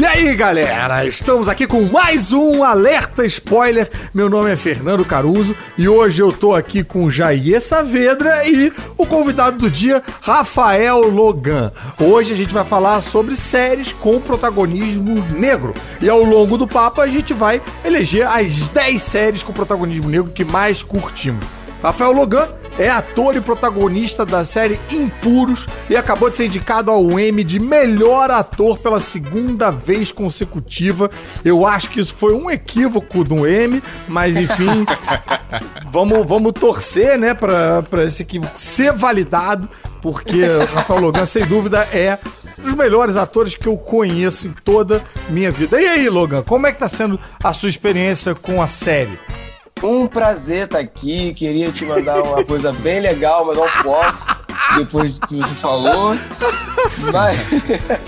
E aí, galera, estamos aqui com mais um Alerta Spoiler. Meu nome é Fernando Caruso e hoje eu tô aqui com Jair Saavedra e o convidado do dia, Rafael Logan. Hoje a gente vai falar sobre séries com protagonismo negro. E ao longo do papo a gente vai eleger as 10 séries com protagonismo negro que mais curtimos. Rafael Logan é ator e protagonista da série Impuros e acabou de ser indicado ao Emmy de melhor ator pela segunda vez consecutiva. Eu acho que isso foi um equívoco do Emmy, mas enfim, vamos, vamos torcer, né, pra, pra esse equívoco ser validado, porque Rafael Logan, sem dúvida, é um dos melhores atores que eu conheço em toda minha vida. E aí, Logan, como é que tá sendo a sua experiência com a série? Um prazer estar tá aqui. Queria te mandar uma coisa bem legal, mas não posso. Depois que você falou. Mas...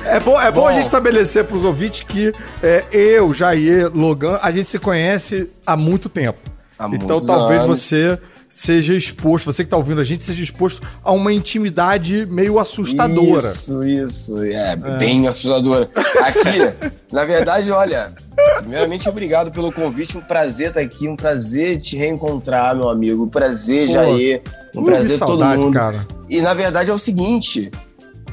É bom, é bom, bom. a gente estabelecer para os ouvintes que é, eu, Jair, Logan, a gente se conhece há muito tempo. Há então talvez anos. você seja exposto, você que está ouvindo a gente, seja exposto a uma intimidade meio assustadora. Isso, isso, é, é. bem assustadora. Aqui, na verdade, olha, primeiramente, obrigado pelo convite, um prazer estar aqui, um prazer te reencontrar, meu amigo, um prazer, Pô, Jair, um prazer saudade, todo mundo. Cara. E na verdade é o seguinte,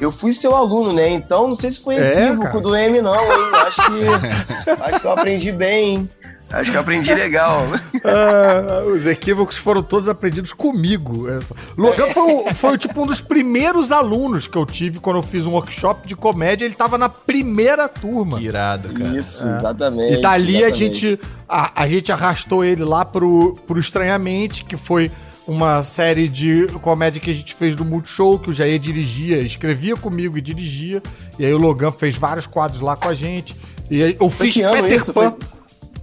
eu fui seu aluno, né? Então não sei se foi é, equívoco do M, não, hein? Acho que, acho que eu aprendi bem, hein? Acho que eu aprendi legal. ah, os equívocos foram todos aprendidos comigo. É Logan foi, foi, tipo um dos primeiros alunos que eu tive quando eu fiz um workshop de comédia. Ele tava na primeira turma. Que irado, cara. Isso, é. exatamente. E dali exatamente. a gente a, a gente arrastou ele lá pro, pro Estranhamente, que foi uma série de comédia que a gente fez do Multishow, que o Jair dirigia, escrevia comigo e dirigia. E aí o Logan fez vários quadros lá com a gente. E aí eu fiz Peter isso? Pan. Foi...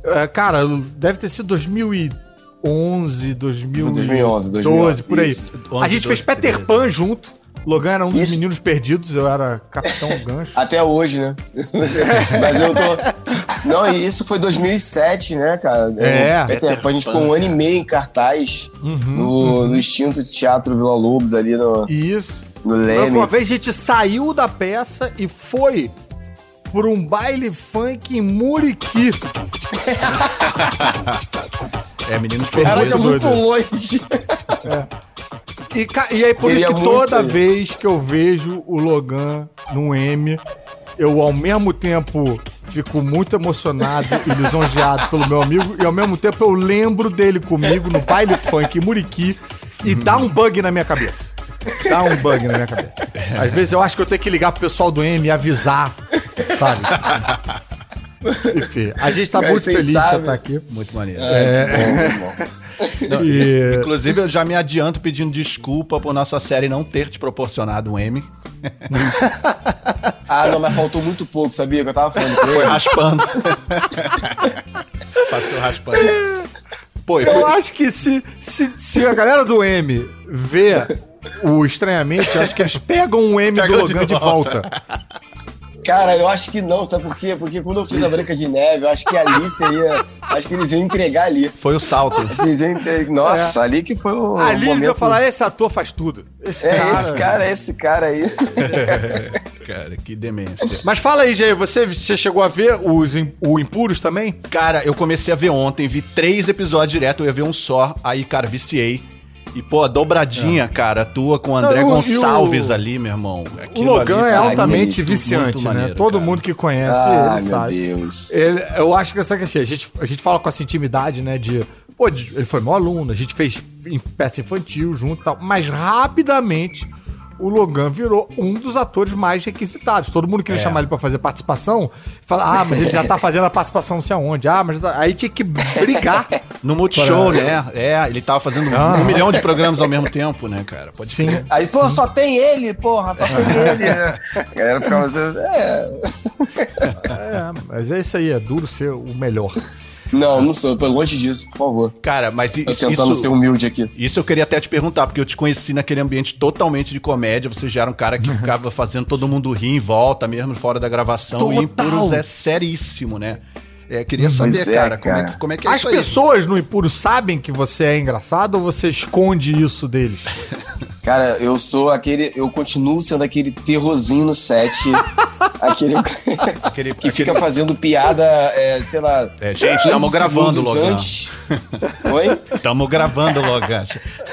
É, cara, deve ter sido 2011, 2012, 2011, 2011 por aí. Isso. a gente 12, fez Peter 13. Pan junto. Logan era um dos Isso. meninos perdidos, eu era capitão gancho. Até hoje, né? Mas eu tô. Não, isso foi 2007, né, cara? É. Peter Pan, a gente ficou um ano e meio em cartaz uhum, no, uhum. no extinto Teatro Vila Lobos ali no. Isso. No Leme. Uma vez a gente saiu da peça e foi por um baile funk em Muriqui. é, menino foi muito, muito longe. É. E, e aí, por Queria isso que toda ser. vez que eu vejo o Logan no M, eu ao mesmo tempo fico muito emocionado e lisonjeado pelo meu amigo, e ao mesmo tempo eu lembro dele comigo no baile funk em Muriqui e dá um bug na minha cabeça. Dá um bug na minha cabeça. Às vezes eu acho que eu tenho que ligar pro pessoal do M e avisar, sabe? Enfim, a gente tá muito feliz de estar tá aqui. Muito maneiro. É, é... Bom, bom. Não, e... Inclusive, eu já me adianto pedindo desculpa por nossa série não ter te proporcionado um M. ah, não, mas faltou muito pouco, sabia? Que eu tava falando. Foi raspando. Passou raspando. Pô, eu foi... acho que se, se, se a galera do M vê o estranhamente, acho que eles pegam um M do Logan de volta. De volta. Cara, eu acho que não, sabe por quê? Porque quando eu fiz a Branca de Neve, eu acho que ali seria. Acho que eles iam entregar ali. Foi o salto. Acho que eles iam entregar. Nossa, é. ali que foi o. Ali momento... eles iam falar: esse ator faz tudo. Esse é, cara... esse cara, esse cara aí. cara, que demência. Mas fala aí, Jair, você, você chegou a ver os, o Impuros também? Cara, eu comecei a ver ontem, vi três episódios direto, eu ia ver um só, aí, cara, viciei. E, pô, a dobradinha, é. cara, tua com o André Não, Gonçalves o, ali, meu irmão. Aquilo o Logan ali, é altamente viciante, né? Maneiro, Todo cara. mundo que conhece ah, ele sabe. Deus. Ele, eu acho que, sabe que assim, a gente, a gente fala com essa intimidade, né, de... Pô, ele foi meu aluno, a gente fez peça infantil junto e tal, mas rapidamente o Logan virou um dos atores mais requisitados. Todo mundo queria é. chamar ele pra fazer participação. Fala, ah, mas ele já tá fazendo a participação não sei aonde. Ah, mas tá... aí tinha que brigar. No Multishow, né? É, ele tava fazendo ah. um milhão de programas ao mesmo tempo, né, cara? Pode Sim. Ser. Aí, pô, só tem ele, porra, só tem ele. Né? A galera ficava assim, é. é. Mas é isso aí, é duro ser o melhor. Não, não sou. Pelo longe disso, por favor. Cara, mas Tô tentando isso, ser humilde aqui. Isso eu queria até te perguntar, porque eu te conheci naquele ambiente totalmente de comédia. Você já era um cara que ficava fazendo todo mundo rir em volta, mesmo fora da gravação. Total. E Impuros é seríssimo, né? É, queria saber, é, cara, cara, Como, é, como é que é As pessoas no Impuro sabem que você é engraçado ou você esconde isso deles? Cara, eu sou aquele. Eu continuo sendo aquele terrorzinho no set. aquele, aquele que fica aquele... fazendo piada, é, sei lá. É, gente, estamos gravando, Logan. Antes. Oi? Estamos gravando, Logan.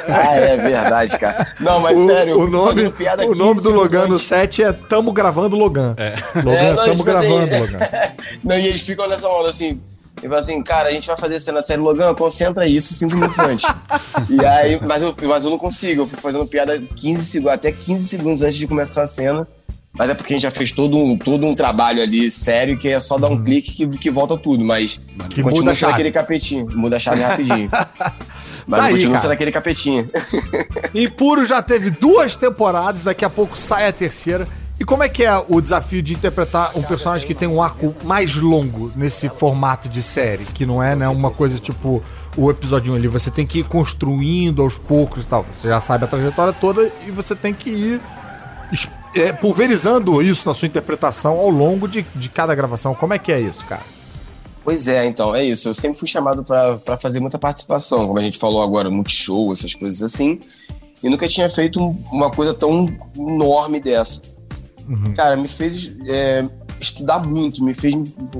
ah, é verdade, cara. Não, mas o, sério, o nome, o nome do Logan no set é Tamo Gravando Logan. É. Logan, é, não, tamo tipo assim, gravando, assim, Logan. não, e eles ficam nessa onda assim e fala assim, cara, a gente vai fazer cena série Logan, concentra isso cinco minutos antes. e aí, mas eu, mas eu não consigo, eu fico fazendo piada 15 segundos, até 15 segundos antes de começar a cena. Mas é porque a gente já fez todo um, todo um trabalho ali sério que é só dar um uhum. clique que, que volta tudo, mas que continua sendo aquele capetinho. Muda a chave rapidinho. Mas tá continua sendo aquele capetinho. Impuro já teve duas temporadas, daqui a pouco sai a terceira. E como é que é o desafio de interpretar um personagem que tem um arco mais longo nesse formato de série? Que não é né, uma coisa tipo o episódio ali. Você tem que ir construindo aos poucos e tal. Você já sabe a trajetória toda e você tem que ir é, pulverizando isso na sua interpretação ao longo de, de cada gravação. Como é que é isso, cara? Pois é, então, é isso. Eu sempre fui chamado para fazer muita participação, como a gente falou agora, multishow, essas coisas assim. E nunca tinha feito uma coisa tão enorme dessa. Uhum. Cara, me fez é, estudar muito, me fez,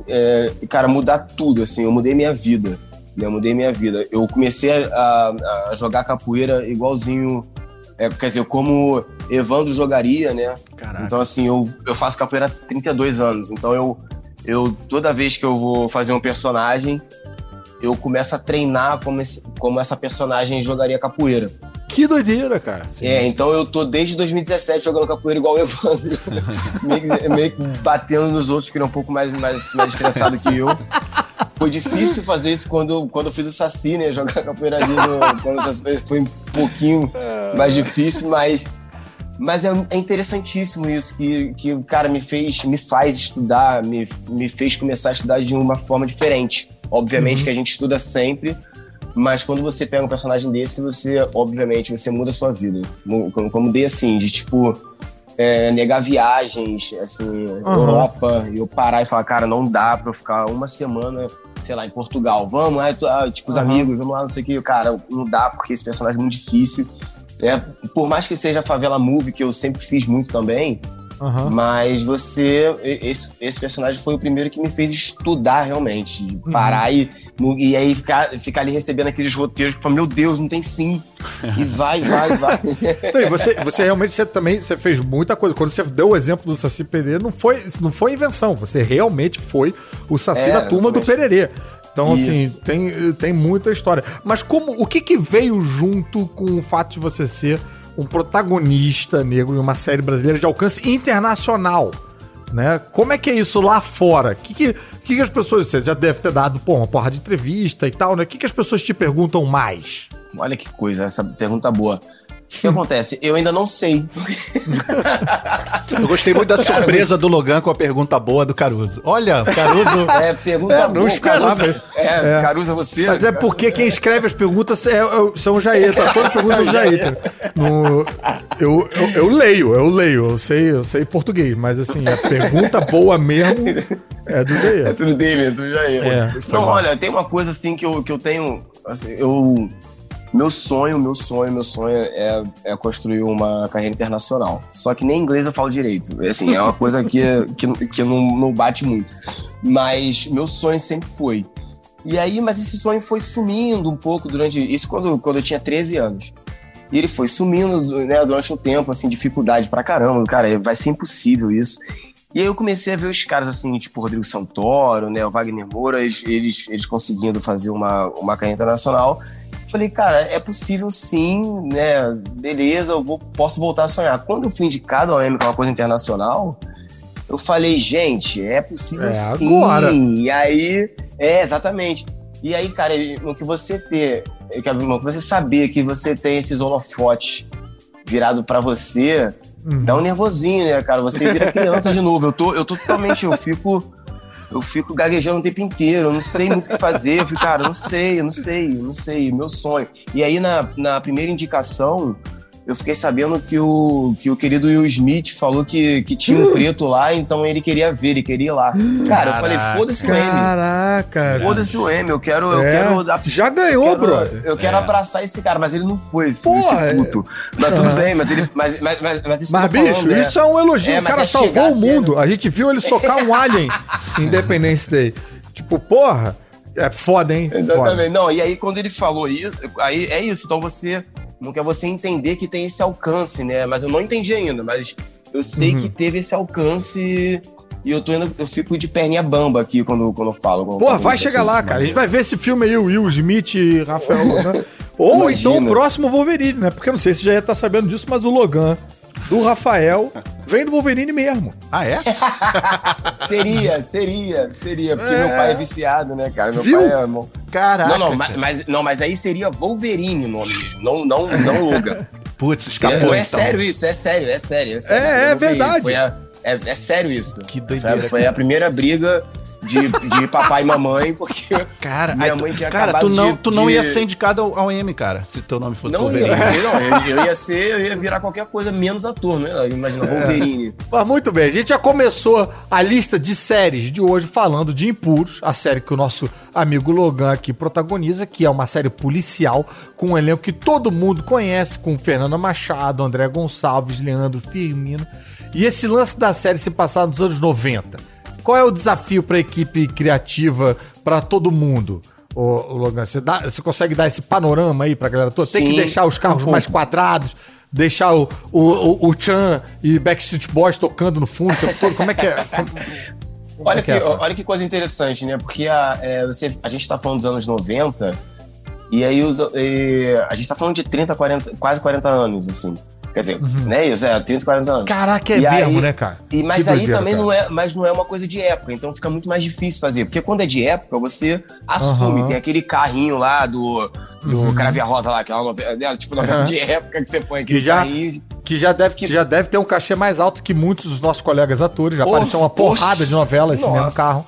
é, cara, mudar tudo, assim. Eu mudei minha vida, né? Eu mudei minha vida. Eu comecei a, a jogar capoeira igualzinho, é, quer dizer, como Evandro jogaria, né? Caraca. Então, assim, eu, eu faço capoeira há 32 anos. Então, eu, eu, toda vez que eu vou fazer um personagem, eu começo a treinar como, esse, como essa personagem jogaria capoeira. Que doideira, cara. Sim. É, então eu tô desde 2017 jogando capoeira igual o Evandro. meio, meio que batendo nos outros que eram um pouco mais, mais, mais estressado que eu. Foi difícil fazer isso quando, quando eu fiz o Saci, né? Jogar capoeira ali no, quando foi um pouquinho mais difícil, mas mas é, é, interessantíssimo isso, que, que o cara me fez, me faz estudar, me, me fez começar a estudar de uma forma diferente. Obviamente uhum. que a gente estuda sempre, mas quando você pega um personagem desse, você, obviamente, você muda a sua vida. Como, como dei assim, de tipo, é, negar viagens, assim, uhum. Europa, e eu parar e falar, cara, não dá pra eu ficar uma semana, sei lá, em Portugal. Vamos, é, tipo, os uhum. amigos, vamos lá, não sei o que. Cara, não dá porque esse personagem é muito difícil. É, por mais que seja a favela movie, que eu sempre fiz muito também, Uhum. Mas você. Esse, esse personagem foi o primeiro que me fez estudar realmente. De parar uhum. e, e aí ficar, ficar ali recebendo aqueles roteiros que falam, meu Deus, não tem fim. E vai, vai, vai. Não, você, você realmente você também você fez muita coisa. Quando você deu o exemplo do Saci Pererê, não foi, não foi invenção. Você realmente foi o Saci é, da turma do Pererê. Então, Isso. assim, tem, tem muita história. Mas como o que, que veio junto com o fato de você ser um protagonista negro em uma série brasileira de alcance internacional. Né? Como é que é isso lá fora? O que, que, que, que as pessoas. Você já deve ter dado pô, uma porra de entrevista e tal, né? O que, que as pessoas te perguntam mais? Olha que coisa, essa pergunta boa. O que acontece? Eu ainda não sei. Eu gostei muito da surpresa do Logan com a pergunta boa do Caruso. Olha, Caruso. É, pergunta é, não esperava. Caruso, é, é, Caruso é você. Mas é porque quem escreve as perguntas é, é, são o Jair, tá? Toda pergunta é o Jair. No, eu, eu, eu, leio, eu leio, eu sei, eu sei português, mas assim, a pergunta boa mesmo é do Jair. É tudo dele, é do Jair. É, não, olha, tem uma coisa assim que eu, que eu tenho. Assim, eu meu sonho, meu sonho, meu sonho é, é construir uma carreira internacional. Só que nem inglês eu falo direito. Assim, é uma coisa que, que, que não, não bate muito. Mas meu sonho sempre foi. E aí, mas esse sonho foi sumindo um pouco durante. Isso quando, quando eu tinha 13 anos. E ele foi sumindo né, durante um tempo, assim, dificuldade pra caramba. Cara, vai ser impossível isso. E aí eu comecei a ver os caras assim, tipo Rodrigo Santoro, né, o Wagner Moura, eles, eles conseguindo fazer uma, uma carreira internacional. Falei, cara, é possível sim, né? Beleza, eu vou, posso voltar a sonhar. Quando eu fui indicado ao Emmy, que é uma coisa internacional, eu falei, gente, é possível é sim. Agora. E aí, é, exatamente. E aí, cara, no que você ter, no que você saber que você tem esses holofotes virado para você, Uhum. Dá um nervosinho, né, cara? Você vira criança de novo. Eu tô, eu tô totalmente, eu fico. Eu fico gaguejando o tempo inteiro, eu não sei muito o que fazer. Eu fico, cara, eu não sei, eu não sei, eu não sei, meu sonho. E aí, na, na primeira indicação, eu fiquei sabendo que o, que o querido Will Smith falou que, que tinha um preto lá, então ele queria ver, ele queria ir lá. Cara, eu falei, foda-se o M. Caraca. Foda-se o M, eu quero. Eu É, quero já ganhou, eu quero, brother. Eu quero É. abraçar esse cara, mas ele não foi, esse, Porra, esse puto. Mas tudo Aham. bem, mas ele. Mas, mas, mas, mas isso Mas, bicho, falando, isso é um elogio. É, o cara é salvou chegar o mundo. A gente viu ele socar um alien em Independence Day. Tipo, porra, é foda, hein? Foda. Exatamente. Não, e aí quando ele falou isso, aí é isso. Então você. Não quer você entender que tem esse alcance, né? Mas eu não entendi ainda, mas eu sei Uhum. que teve esse alcance. E eu tô indo, eu fico de perninha bamba aqui quando, quando eu falo. Porra, quando vai chegar assunto. lá, cara. A gente vai ver esse filme aí, o Will Smith e Rafael Logan. Ou Imagina. então o próximo Wolverine, né? Porque eu não sei se já ia estar sabendo disso, mas o Logan do Rafael vem do Wolverine mesmo. Ah, é? Seria, seria, seria. Porque É. meu pai é viciado, né, cara? Meu Viu? pai é. irmão. Caraca. Não, não, mas, cara. mas- não, mas aí seria Wolverine o nome mesmo. Não, não, não Logan. Putz, escapou é então. sério isso, é sério, é sério. É, sério, É, é Wolverine. verdade. Foi a- é, é sério isso. Que doideira, Sabe? Foi a primeira briga de, de papai e mamãe, porque Cara, minha mãe tinha cara acabado tu não, de- tu não de- ia ser indicado ao, ao M, cara, se teu nome fosse Não ia, Wolverine. não, eu, eu ia ser, eu ia virar qualquer coisa menos ator, né? Imagina, Wolverine. Mas muito bem, a gente já começou a lista de séries de hoje falando de Impuros, a série que o nosso amigo Logan aqui protagoniza, que é uma série policial com um elenco que todo mundo conhece, com Fernanda Machado, André Gonçalves, Leandro Firmino. E esse lance da série se passar nos anos 90. Qual é o desafio para a equipe criativa, para todo mundo? Ô, Logan, você, dá- você consegue dar esse panorama aí pra galera toda? Tem que Sim, deixar os carros mais quadrados, deixar o, o, o, o Chan e Backstreet Boys tocando no fundo o tempo todo? Como é que é? Como- como Olha é que, é olha que coisa interessante, né? Porque a, é, você, a gente tá falando dos anos 90, e aí os, e a gente tá falando de 30, 40, quase 40 anos, assim. Quer dizer, né? Isso, é, 30, 40 anos. Caraca, é E mesmo, aí- né, cara? E, mas Que aí doideira, também cara. não é, mas não é uma coisa de época, então fica muito mais difícil fazer. Porque quando é de época, você assume, Aham. tem aquele carrinho lá do, do Uhum. Caravia Rosa lá, que é uma novela, né, tipo novela Aham. de época que você põe aquele Que já- carrinho. Que já deve, que já deve ter um cachê mais alto que muitos dos nossos colegas atores. Já Oh, apareceu uma porrada de novela esse nossa. mesmo carro.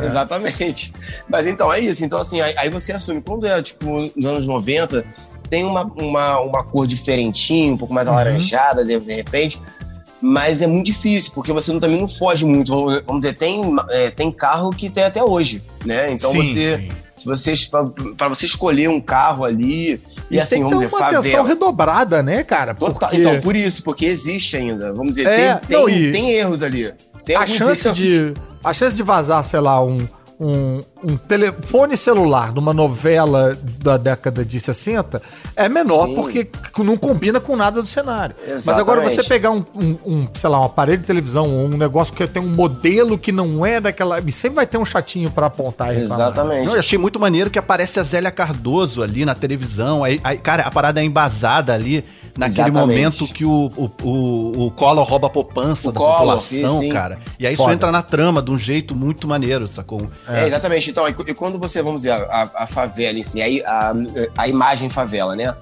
Exatamente. Mas então, é isso. Então, assim, aí, aí você assume. Quando é, tipo, nos anos 90, tem uma, uma, uma cor diferentinha, um pouco mais Uhum. alaranjada, de, de repente. Mas é muito difícil, porque você não- também não foge muito. Vamos vamos dizer, tem, é, tem carro que tem até hoje, né? Então Sim, você. sim. Se você, para você escolher um carro ali, e, E, assim, tem que ter vamos uma dizer, atenção favela. redobrada, né, cara? Porque Então, por isso, porque existe ainda. Vamos dizer, É, tem, tem, não, e- tem erros ali. Tem a chance erros. de a chance de vazar, sei lá, um, um, um telefone celular numa novela da década de 60 é menor Sim. porque não combina com nada do cenário. Mas Exatamente. agora você pegar um, um, um, sei lá, um aparelho de televisão ou um negócio que tem um modelo que não é daquela. e Sempre vai ter um chatinho pra apontar e. Exatamente. Eu achei muito maneiro que aparece a Zélia Cardoso ali na televisão. Aí, aí, cara, a parada é embasada ali naquele Exatamente. momento que o, o, o, o Collor rouba a poupança O da Collor, população, sim, sim. cara. E aí isso Foda. entra na trama de um jeito muito maneiro, sacou? É, exatamente. Então, e, quando você, vamos dizer, a, a favela em si, aí a, a imagem favela, né?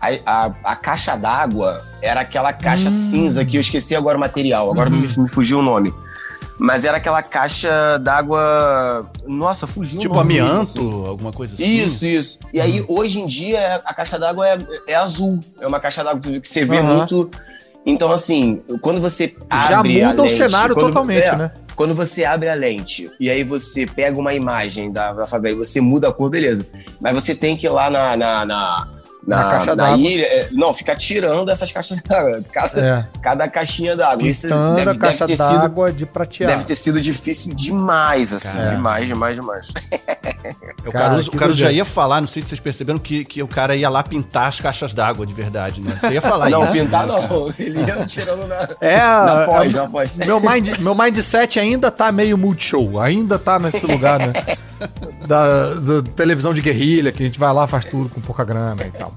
A, a, a caixa d'água era aquela caixa Hum. cinza que eu esqueci agora o material, agora Uhum. me, me fugiu o nome. Mas era aquela caixa d'água. Nossa, fugiu Tipo amianto, assim. alguma coisa assim. Isso, isso. E aí, Uhum. hoje em dia, a caixa d'água é, é azul. É uma caixa d'água que você vê Aham. muito. Então, assim, quando você Já abre a muda o cenário quando- totalmente, é, né? Quando você abre a lente e aí você pega uma imagem da, da favela e você muda a cor, beleza. Mas você tem que ir lá na, na, na, Na na, caixa na d'água. ilha. é, Não, ficar tirando essas caixas d'água. Cada, É. cada caixinha d'água. Isso deve, a caixa deve ter sido d'água de prateado. Deve ter sido difícil demais, assim. Cara. Demais, demais, demais. O Cara, Caruso, o Caruso já ia falar, não sei se vocês perceberam, que, que o cara ia lá pintar as caixas d'água de verdade, né? Você ia falar não, isso. pintar não. Ele ia tirando na. É, Na pós, é- na pós. meu, mind, meu mindset ainda tá meio multishow, ainda tá nesse lugar, né? Da, da televisão de guerrilha, que a gente vai lá, faz tudo com pouca grana e tal.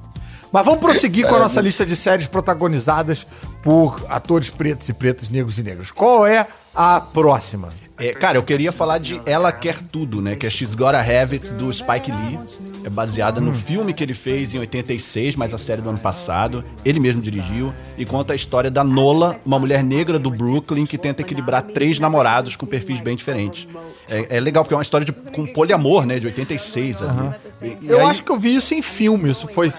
Mas vamos prosseguir com a nossa lista de séries protagonizadas por atores pretos e pretas, negros e negros. Qual é a próxima? É, cara, eu queria falar de Ela Quer Tudo, né? Que é She's Gotta Have It, do Spike Lee. É baseada no filme que ele fez em 86, mas a série do ano passado. Ele mesmo dirigiu. E conta a história da Nola, uma mulher negra do Brooklyn que tenta equilibrar três namorados com perfis bem diferentes. É, é legal, porque é uma história de, com poliamor, né? De 86. Uhum. E, e eu aí, acho que eu vi isso em filme. Isso foi.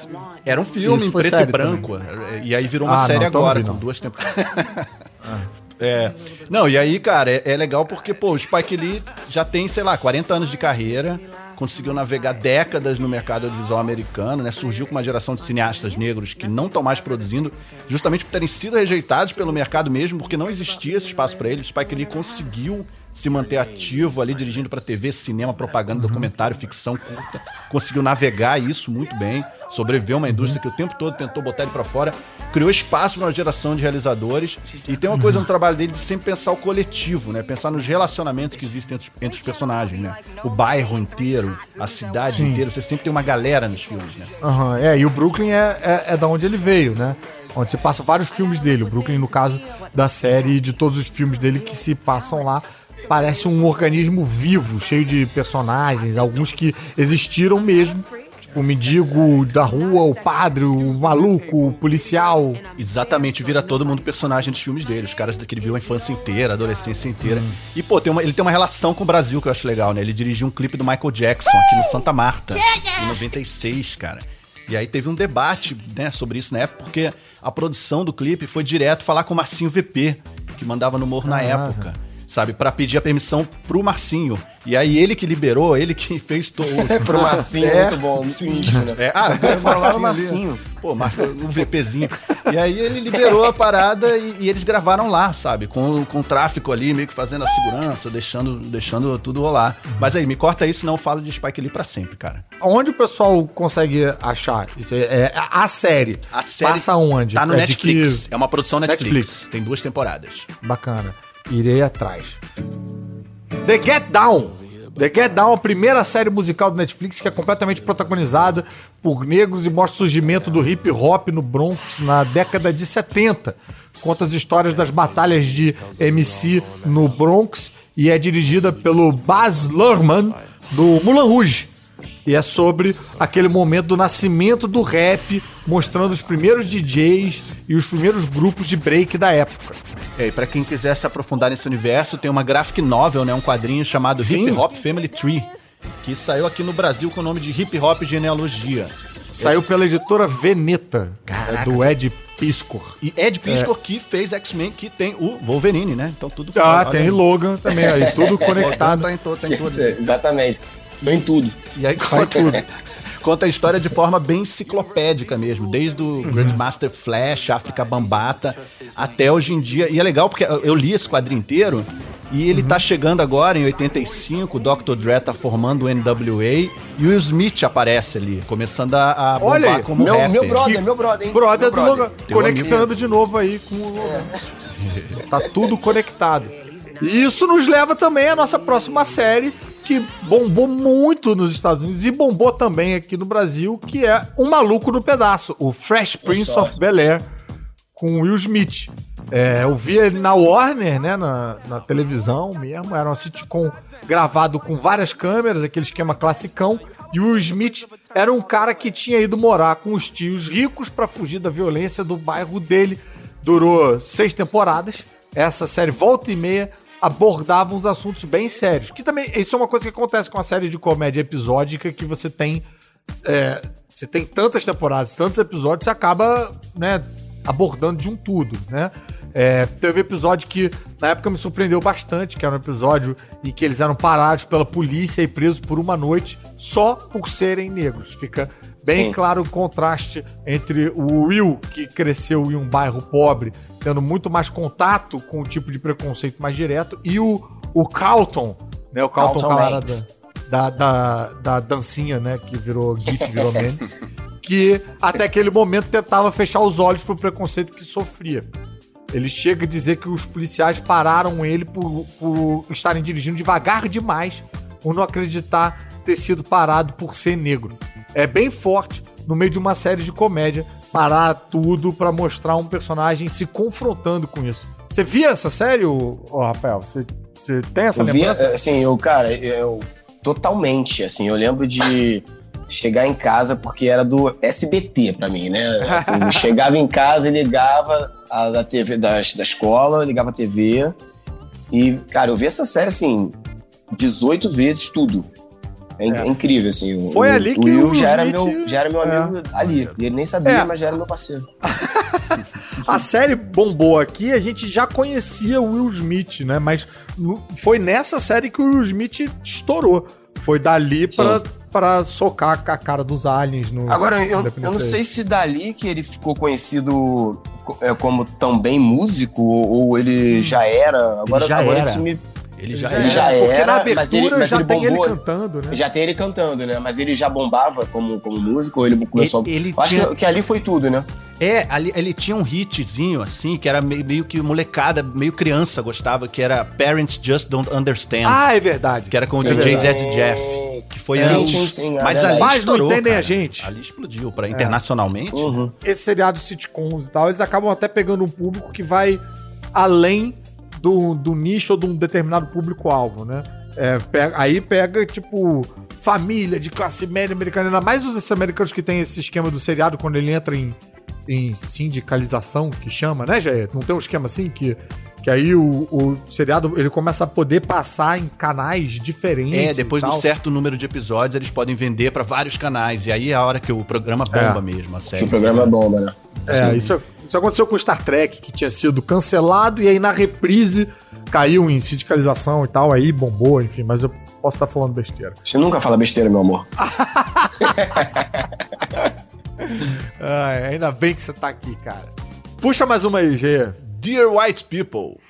Era um filme em preto e branco. Também. E aí virou uma ah, série não, agora, com duas temporadas. ah. É. Não, e aí, cara, é, é, legal porque, pô, o Spike Lee já tem, sei lá, 40 anos de carreira, conseguiu navegar décadas no mercado audiovisual americano, né? Surgiu com uma geração de cineastas negros que não estão mais produzindo, justamente por terem sido rejeitados pelo mercado mesmo, porque não existia esse espaço para eles. Spike Lee conseguiu se manter ativo ali, dirigindo para TV, cinema, propaganda, documentário, ficção curta. Conseguiu navegar isso muito bem, sobreviveu uma indústria que o tempo todo tentou botar ele para fora, criou espaço para uma geração de realizadores. E tem uma coisa no trabalho dele de sempre pensar o coletivo, né? Pensar nos relacionamentos que existem entre, entre os personagens, né? O bairro inteiro, a cidade Sim. inteira. Você sempre tem uma galera nos filmes, né? Uhum, é, e o Brooklyn é, é, é da onde ele veio, né? Onde você passa vários filmes dele. O Brooklyn, no caso da série de todos os filmes dele que se passam lá parece um organismo vivo, cheio de personagens, alguns que existiram mesmo. Tipo, o mendigo da rua, o padre, o maluco, o policial. Exatamente, vira todo mundo personagem dos filmes dele. Os caras que ele viu a infância inteira, a adolescência inteira. Hum. E, pô, tem uma, ele tem uma relação com o Brasil que eu acho legal, né? Ele dirigiu um clipe do Michael Jackson aqui no Santa Marta, em 96, cara. E aí teve um debate né, sobre isso na época, porque a produção do clipe foi direto falar com o Marcinho VP, que mandava no Morro ah, na época sabe? para pedir a permissão pro Marcinho. E aí ele que liberou, ele que fez todo. É, pro Marcinho, é. muito bom, muito íntimo, né? É, ah, eu falava Marcinho. Pô, Marcinho, um VPzinho. E aí ele liberou a parada e, e, eles gravaram lá, sabe? Com, com o tráfico ali, meio que fazendo a segurança, deixando, deixando tudo rolar. Mas aí, me corta aí, senão eu falo de Spike Lee pra sempre, cara. Onde o pessoal consegue achar? Isso é, é a série. A série passa onde? Tá no é Netflix. Que... É uma produção Netflix. Netflix. Tem duas temporadas. Bacana irei atrás. The Get Down. The Get Down, a primeira série musical do Netflix que é completamente protagonizada por negros e mostra o surgimento do hip hop no Bronx na década de 70. Conta as histórias das batalhas de MC no Bronx e é dirigida pelo Baz Luhrmann do Mulan Rouge. E é sobre aquele momento do nascimento do rap, mostrando os primeiros DJs e os primeiros grupos de break da época. É, e para quem quiser se aprofundar nesse universo, tem uma graphic novel, né, um quadrinho chamado Sim. Hip Hop Family Tree, que saiu aqui no Brasil com o nome de Hip Hop Genealogia. Saiu pela editora Veneta, é do Ed Piscor. E Ed Piscor é. que fez X-Men, que tem o Wolverine, né? Então tudo Ah, tem Logan também aí, tudo conectado. tá em, tá em tudo. Exatamente. Tô em tudo. E aí conta, conta a história de forma bem enciclopédica mesmo, desde o. Grandmaster Flash, África Bambata, até hoje em dia. E é legal porque eu li esse quadrinho inteiro e ele uhum. tá chegando agora em 85, o Dr. Dre tá formando o NWA e o Smith aparece ali, começando a, a bombar Olha, como meu, rapper. Meu brother, que... meu brother, hein? Brother, meu brother. do Logan. Conectando de novo aí com o Logan. É. Tá tudo conectado. E isso nos leva também à nossa próxima série, que bombou muito nos Estados Unidos e bombou também aqui no Brasil, que é Um Maluco no Pedaço, o Fresh Prince of Bel-Air, com Will Smith. É, eu vi ele na Warner, né, na, na televisão mesmo, era um sitcom gravado com várias câmeras, aquele esquema classicão, e o Will Smith era um cara que tinha ido morar com os tios ricos para fugir da violência do bairro dele. Durou seis temporadas. Essa série volta e meia abordavam uns assuntos bem sérios. Que também, isso é uma coisa que acontece com a série de comédia episódica que você tem. É, você tem tantas temporadas, tantos episódios, você acaba, né, abordando de um tudo, né? É, teve episódio que na época me surpreendeu bastante, que era um episódio em que eles eram parados pela polícia e presos por uma noite só por serem negros. Fica bem Sim. claro o contraste entre o Will, que cresceu em um bairro pobre, tendo muito mais contato com o tipo de preconceito mais direto, e o, o Carlton, né? O Carlton, Carlton da, da, da, da, dancinha, né? Que virou GIF, virou meme. que até aquele momento tentava fechar os olhos pro preconceito que sofria. Ele chega a dizer que os policiais pararam ele por, por estarem dirigindo devagar demais, por não acreditar ter sido parado por ser negro. É bem forte no meio de uma série de comédia parar tudo para mostrar um personagem se confrontando com isso. Você via essa série, ô, ô Rafael? Você, você tem essa Eu via, lembrança? assim, eu, cara, eu totalmente, assim, eu lembro de chegar em casa porque era do SBT pra mim, né? Assim, eu chegava em casa e ligava a da TV da, da escola, ligava a TV e, cara, eu vi essa série assim 18 vezes tudo. É, É. é incrível assim. Foi o, ali que o Will o já era Smith- meu já era meu É. amigo ali. E ele nem sabia, É. mas já era meu parceiro. A série bombou aqui, a gente já conhecia o Will Smith, né? Mas foi nessa série que o Will Smith estourou. Foi dali pra, Sim. pra socar a cara dos aliens no. Agora, eu, eu não sei se dali que ele ficou conhecido co- é, como também músico, ou, ou ele já era. Agora, já agora era. isso me- Ele já, Ele era. já Porque era, na mas abertura ele- mas já ele tem ele cantando, né? Já tem ele cantando, né? Mas ele já bombava como, como músico, ou ele começou. Ele- acho tinha- que, que ali foi tudo, né? É, ali, ele tinha um hitzinho, assim, que era meio, meio que molecada, meio criança gostava, que era Parents Just Don't Understand. Ah, é verdade. que era com o Sim, DJ é. Zed Jeff. Que foi Sim, um- sim, sim, é Mas verdade. ali Mas não estourou, entendem a gente. Ali explodiu. Pra, internacionalmente. Uhum. Esse seriado sitcoms e tal, eles acabam até pegando um público que vai além do, do nicho ou de um determinado público-alvo, né? É, pega- aí pega, tipo, família de classe média americana, ainda mais os americanos que tem esse esquema do seriado quando ele entra em, em sindicalização, que chama, né, Jair? Não tem um esquema assim que. Que aí o, o seriado ele começa a poder passar em canais diferentes. É, depois de um certo número de episódios, eles podem vender pra vários canais. E aí é a hora que o programa bomba É. mesmo, a série. o programa é bomba, né? É, isso, isso aconteceu com Star Trek, que tinha sido cancelado, e aí na reprise caiu em sindicalização e tal, aí bombou, enfim, mas eu posso estar falando besteira. Você nunca fala besteira, meu amor. Ai, ainda bem que você tá aqui, cara. Puxa mais uma aí, Gê. Dear White People,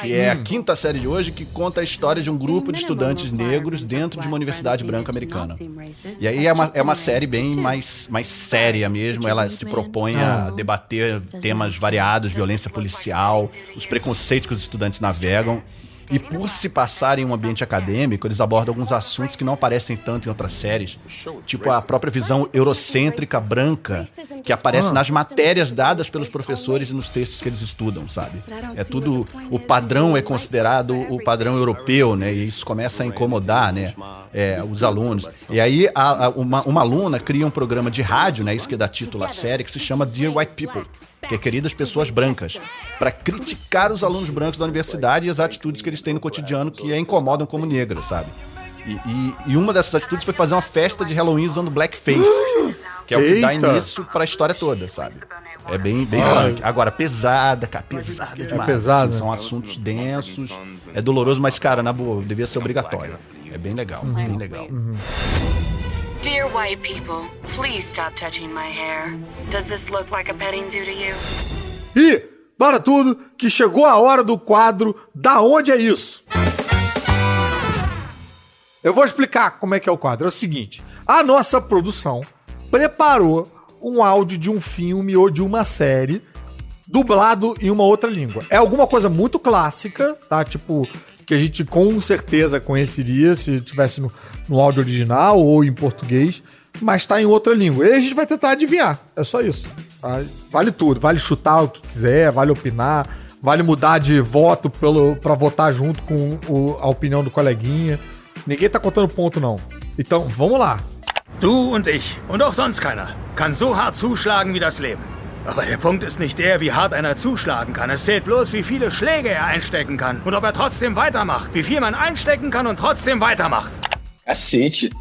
que é a quinta série de hoje, que conta a história de um grupo de estudantes negros dentro de uma universidade branca americana. E aí é uma, é uma série bem mais, mais séria mesmo. Ela se propõe a debater temas variados, violência policial, os preconceitos que os estudantes navegam. E por se passar em um ambiente acadêmico, eles abordam alguns assuntos que não aparecem tanto em outras séries, tipo a própria visão eurocêntrica branca que aparece nas matérias dadas pelos professores e nos textos que eles estudam, sabe? É tudo o padrão é considerado o padrão europeu, né? E isso começa a incomodar, né? é, os alunos. E aí a- a- uma, uma aluna cria um programa de rádio, né? Isso que dá título à série, que se chama Dear White People. Que é Queridas Pessoas Brancas, para criticar os alunos brancos da universidade e as atitudes que eles têm no cotidiano que a incomodam como negras, sabe? E, e- e uma dessas atitudes foi fazer uma festa de Halloween usando blackface, que é o que dá Eita! início pra história toda, sabe? É bem, bem punk. Agora, pesada, cara, pesada demais. pesado, assim, né? são assuntos densos, é doloroso, mas, cara, na boa, devia ser obrigatório. É bem legal, bem legal. Dear white people, please stop touching my hair. Does this look like a petting zoo to you? E, para tudo, que chegou a hora do quadro Da Onde é Isso? Eu vou explicar como é que é o quadro. É o seguinte: a nossa produção preparou um áudio de um filme ou de uma série dublado em uma outra língua. É alguma coisa muito clássica, tá? Tipo, que a gente com certeza conheceria se tivesse no, no áudio original ou em português, mas tá em outra língua. E a gente vai tentar adivinhar. É só isso. tá? Vale tudo. Vale chutar o que quiser, vale opinar, vale mudar de voto para votar junto com o- a opinião do coleguinha. Ninguém tá contando ponto, não. Então, vamos lá. Du und ich und auch sonst keiner kann so hart zuschlagen wie das Leben. Aber der Punkt ist nicht der, wie hart einer zuschlagen kann. Es zählt bloß, wie viele Schläge er einstecken kann. Und ob er trotzdem weitermacht. Wie viel man einstecken kann und trotzdem weitermacht. Cacete.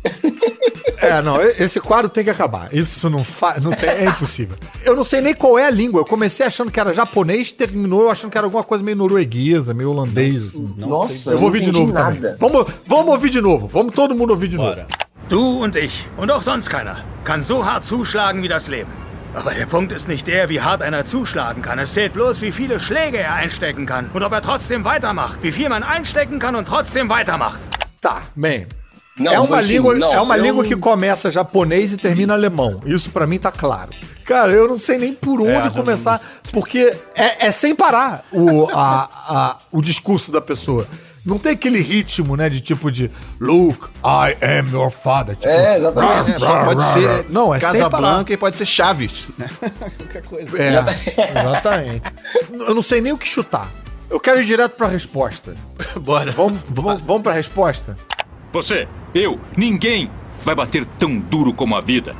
É, não, esse quadro tem que acabar. Isso não faz. Não tem, é impossível. Eu não sei nem qual é a língua. Eu comecei achando que era japonês, terminou achando que era alguma coisa meio norueguesa, meio holandês. assim. Nossa, Eu vou ouvir de novo também. nada. Vamos, vamos ouvir de novo. Vamos todo mundo ouvir de Bora. novo. Du und ich und auch sonst keiner kann so hart zuschlagen wie das Leben. Aber der Punkt ist nicht der, wie hart einer zuschlagen kann. Es zählt bloß, wie viele Schläge er einstecken kann. Und ob er trotzdem weitermacht. Wie viel man einstecken kann und trotzdem weitermacht. Tá, bem. Não, é uma, mas, assim, língua, não, é uma eu língua que começa japonês e termina alemão. Isso pra mim tá claro. Cara, eu não sei nem por onde já começar, porque é, é sem parar o, a- a- o discurso da pessoa. Não tem aquele ritmo, né, de tipo de Look, I am your father. Tipo, É, exatamente. É, pode ser Não, é sem parar. Casablanca e pode ser Chaves, né? Qualquer coisa. É, exatamente. Eu não sei nem o que chutar. Eu quero ir direto pra resposta. Bora. Vamos, vamos, vamos pra resposta? Você, eu, ninguém vai bater tão duro como a vida.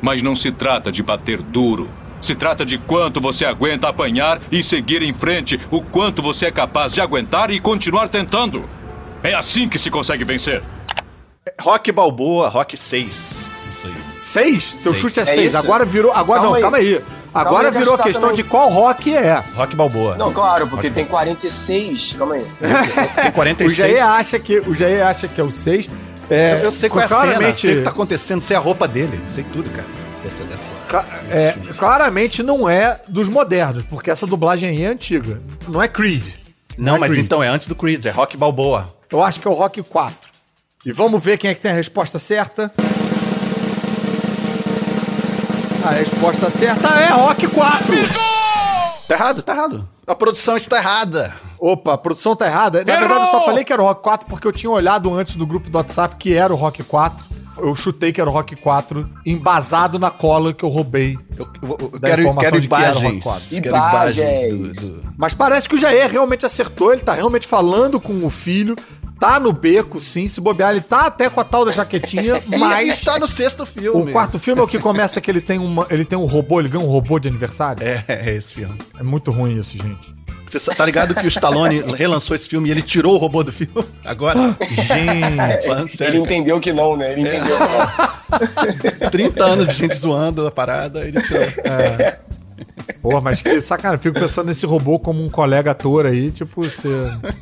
Mas não se trata de bater duro. Se trata de quanto você aguenta apanhar e seguir em frente, o quanto você é capaz de aguentar e continuar tentando. É assim que se consegue vencer. Rock Balboa, Rock 6. Isso aí. Seis? Teu Seis. chute é, É seis. isso? Agora virou. Agora Calma não, aí. calma aí. Agora aí que virou a questão também. de qual rock é. Rock Balboa. Não, claro, porque tem 46. Calma aí. Tem O 46. Jair acha que, o Jair acha que é o 6. É, Eu, eu sei qual é a cena, sei o que tá acontecendo, sei a roupa dele, sei tudo, cara. Dessa, dessa... cla- é, claramente não é dos modernos, porque essa dublagem aí é antiga. Não é Creed. Não, é mas Creed. então é antes do Creed, é Rock Balboa. Eu acho que é o Rock 4. E vamos ver quem é que tem a resposta certa. A resposta certa é Rock 4. Tá errado, tá errado. A produção está errada. Opa, a produção tá errada. Na verdade, eu só falei que era o Rock 4 porque eu tinha olhado antes do grupo do WhatsApp que era o Rock 4. Eu chutei que era o Rock 4, embasado na cola que eu roubei. Eu, eu- eu Da quero, informação quero de que era Rock imagens. 4. Quero Imagens. do- do- Mas parece que o Jair realmente acertou, ele tá realmente falando com o filho, tá no beco, sim, se bobear, ele tá até com a tal da jaquetinha, E mas está no sexto filme. o quarto filme é o que começa que ele tem, uma, ele tem um robô, ele ganha um robô de aniversário. É, é esse filme. É muito ruim isso, gente. Você tá ligado que o Stallone relançou esse filme e ele tirou o robô do filme? Agora? Gente, Falando Ele sério. entendeu que não, né? Ele entendeu que não. 30 anos de gente zoando a parada, ele tirou. Porra, mas que sacanagem, fico pensando nesse robô como um colega ator aí, tipo, você...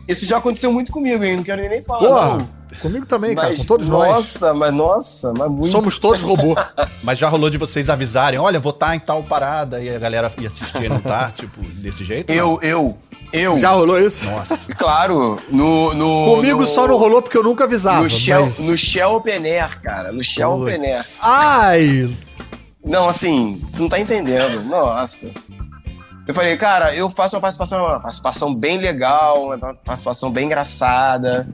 Isso já aconteceu muito comigo, hein? Não quero nem falar. Porra, não. comigo também, cara, Mas, com todos nós. Nossa, mas nossa, mas muito. Somos todos robô. Mas já rolou de vocês avisarem, olha, vou estar em tal parada e a galera ia assistir e não tá, tipo, desse jeito? Eu, eu, eu. Já rolou isso? Nossa. Claro, no. no Comigo no- só não rolou porque eu nunca avisava. No Shell, mas- no Shell Open Air, cara. No Shell Putz. Open Air. Ai, Não, assim, tu não tá entendendo. Nossa. Eu falei, cara, eu faço uma participação, uma participação bem legal, uma participação bem engraçada.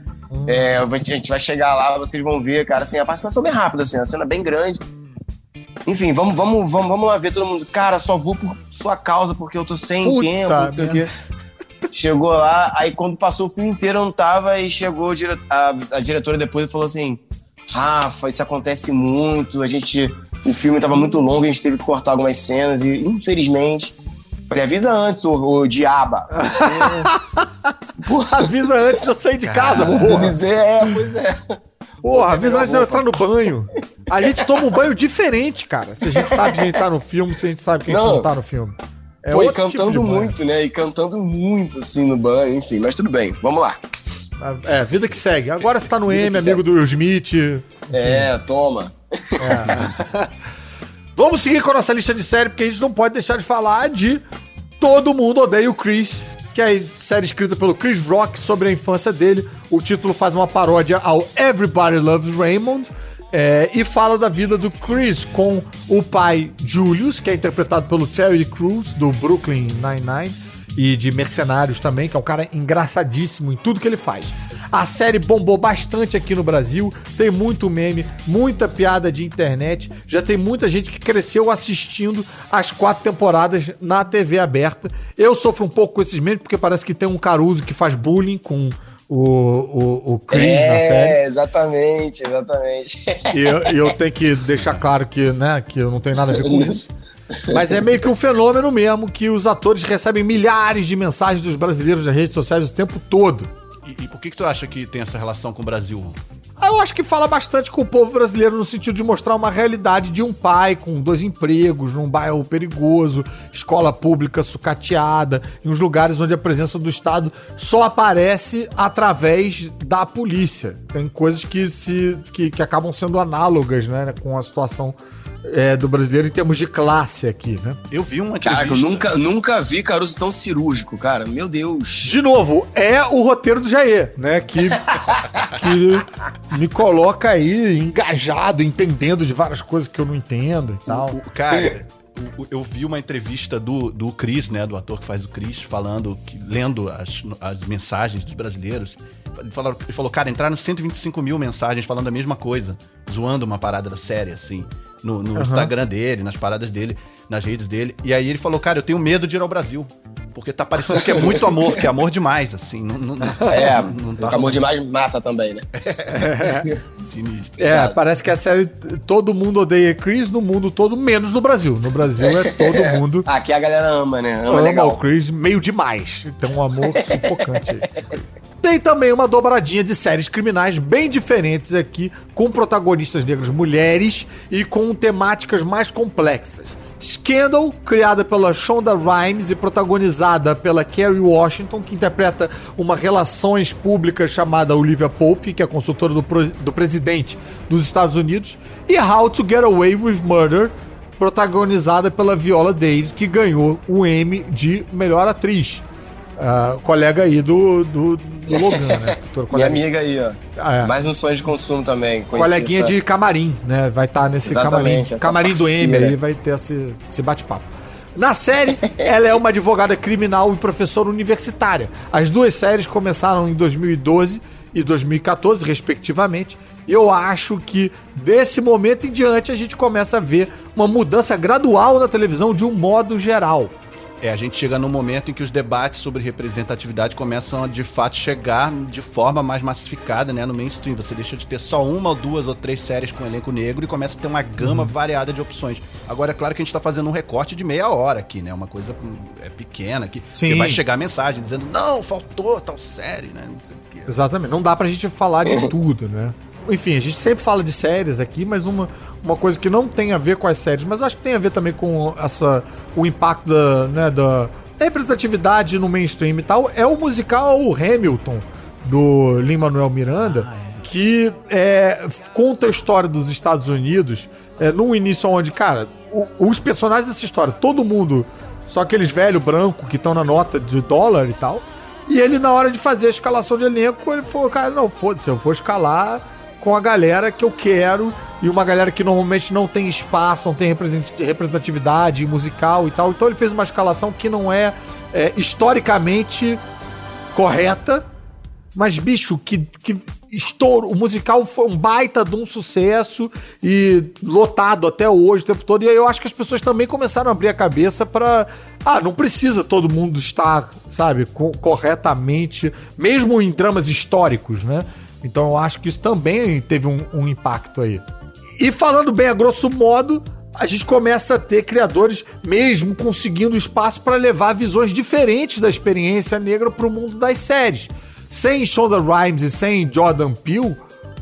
É, a gente vai chegar lá, vocês vão ver, cara, assim, a participação bem rápida, assim, a cena bem grande. Enfim, vamos, vamos, vamos, vamos lá ver todo mundo. Cara, só vou por sua causa, porque eu tô sem Puta tempo, não sei o quê. Chegou lá, aí quando passou o filme inteiro eu não tava, e chegou a, a diretora depois e falou assim: Rafa, isso acontece muito, a gente. O filme tava muito longo, a gente teve que cortar algumas cenas, e infelizmente. Falei, avisa antes, o, o diaba. porra, avisa antes de eu sair de casa, porra. Avisei, é, pois é. Porra, avisa antes de eu entrar no banho. A gente toma um banho diferente, cara. Se a gente sabe que a gente tá no filme, se a gente sabe que a gente não, Não. tá no filme. É Pô, e tipo cantando banho. muito, né? E cantando muito, assim, no banho, enfim, mas tudo bem, vamos lá. É, vida que segue. Agora você tá no Vida M, amigo do Will Smith. É, toma. Vamos seguir com a nossa lista de série, porque a gente não pode deixar de falar de Todo Mundo Odeia o Chris, que é a série escrita pelo Chris Rock sobre a infância dele. O título faz uma paródia ao Everybody Loves Raymond. é, e fala da vida do Chris com o pai Julius, que é interpretado pelo Terry Crews, do Brooklyn Nine-Nine, e de Mercenários também, que é um cara engraçadíssimo em tudo que ele faz. A série bombou bastante aqui no Brasil, tem muito meme, muita piada de internet, já tem muita gente que cresceu assistindo as quatro temporadas na TV aberta. Eu sofro um pouco com esses memes, porque parece que tem um Caruso que faz bullying com o, o, o Chris na série. É, exatamente, exatamente. E eu, eu tenho que deixar claro que, né, que eu não tenho nada a ver com isso. Mas é meio que um fenômeno mesmo que os atores recebem milhares de mensagens dos brasileiros nas redes sociais o tempo todo. E, e por que, que tu acha que tem essa relação com o Brasil? Ah, Eu acho que fala bastante com o povo brasileiro no sentido de mostrar uma realidade de um pai com dois empregos, num bairro perigoso, escola pública sucateada, em uns lugares onde a presença do Estado só aparece através da polícia. Tem coisas que, se, que, que acabam sendo análogas né, com a situação é, do brasileiro em termos de classe aqui, né? Eu vi uma Caraca, eu entrevista- nunca, nunca vi Caruso tão cirúrgico, cara. Meu Deus. De novo, é o roteiro do Jair, né? Que, que me coloca aí engajado, entendendo de várias coisas que eu não entendo e tal. O, cara, o- o- eu vi uma entrevista do, do Chris, né? Do ator que faz o Chris, falando, que, lendo as, as mensagens dos brasileiros. Ele falou, ele falou, cara, entraram 125 mil mensagens falando a mesma coisa, zoando uma parada da série, assim, no, no Instagram dele, nas paradas dele, nas redes dele. E aí ele falou, cara, eu tenho medo de ir ao Brasil. porque tá parecendo que é muito amor, que é amor demais, assim. Não, não, é, não tá amor demais mata também, né? Sinistro. É, parece que a série todo mundo odeia Chris no mundo todo, menos no Brasil. No Brasil é todo mundo. Aqui a galera ama, né? Ama, ama legal. o Chris meio demais. Então um amor sufocante aí. Tem também uma dobradinha de séries criminais bem diferentes aqui, com protagonistas negros mulheres e com temáticas mais complexas. Scandal, criada pela Shonda Rhimes e protagonizada pela Kerry Washington, que interpreta uma relações públicas chamada Olivia Pope, que é consultora do, do presidente dos Estados Unidos, e How to Get Away with Murder, protagonizada pela Viola Davis, que ganhou o Emmy de melhor atriz. Uh, colega aí do, do, do Logan, né? Minha amiga aí, ó. Ah, é. Mais um sonho de consumo também. Coleguinha essa... de camarim, né? Vai estar tá nesse Exatamente, camarim. Camarim do M aí, vai ter esse, esse bate-papo. Na série, ela é uma advogada criminal e professora universitária. As duas séries começaram em 2012 e 2014, respectivamente. E eu acho que desse momento em diante a gente começa a ver uma mudança gradual na televisão de um modo geral. É, a gente chega num momento em que os debates sobre representatividade começam a de fato chegar de forma mais massificada, né, no mainstream. Você deixa de ter só uma ou duas ou três séries com elenco negro e começa a ter uma gama uhum. variada de opções. Agora é claro que a gente está fazendo um recorte de meia hora aqui, né, uma coisa hum, é pequena aqui. Sim. vai chegar a mensagem dizendo: "Não, faltou tal série", né, não sei o quê. Exatamente. Não dá pra gente falar de tudo, né? Enfim, a gente sempre fala de séries aqui, mas uma uma coisa que não tem a ver com as séries, mas acho que tem a ver também com essa, o impacto da, né, da representatividade no mainstream e tal, é o musical Hamilton, do Lin-Manuel Miranda, ah, é. que é, conta a história dos Estados Unidos é, num início onde, cara, o, os personagens dessa história, todo mundo, só aqueles velho branco que estão na nota de dólar e tal, e ele, na hora de fazer a escalação de elenco, ele falou, cara, não, foda-se, eu vou escalar com a galera que eu quero e uma galera que normalmente não tem espaço, não tem representatividade musical e tal. Então ele fez uma escalação que não é, é historicamente correta, mas bicho, que, que estouro. O musical foi um baita de um sucesso e lotado até hoje, o tempo todo. E aí eu acho que as pessoas também começaram a abrir a cabeça para Ah, não precisa todo mundo estar, sabe, co corretamente, mesmo em dramas históricos, né? Então eu acho que isso também teve um, um impacto aí. E falando bem a grosso modo, a gente começa a ter criadores mesmo conseguindo espaço para levar visões diferentes da experiência negra para o mundo das séries. Sem Shonda Rhimes e sem Jordan Peele,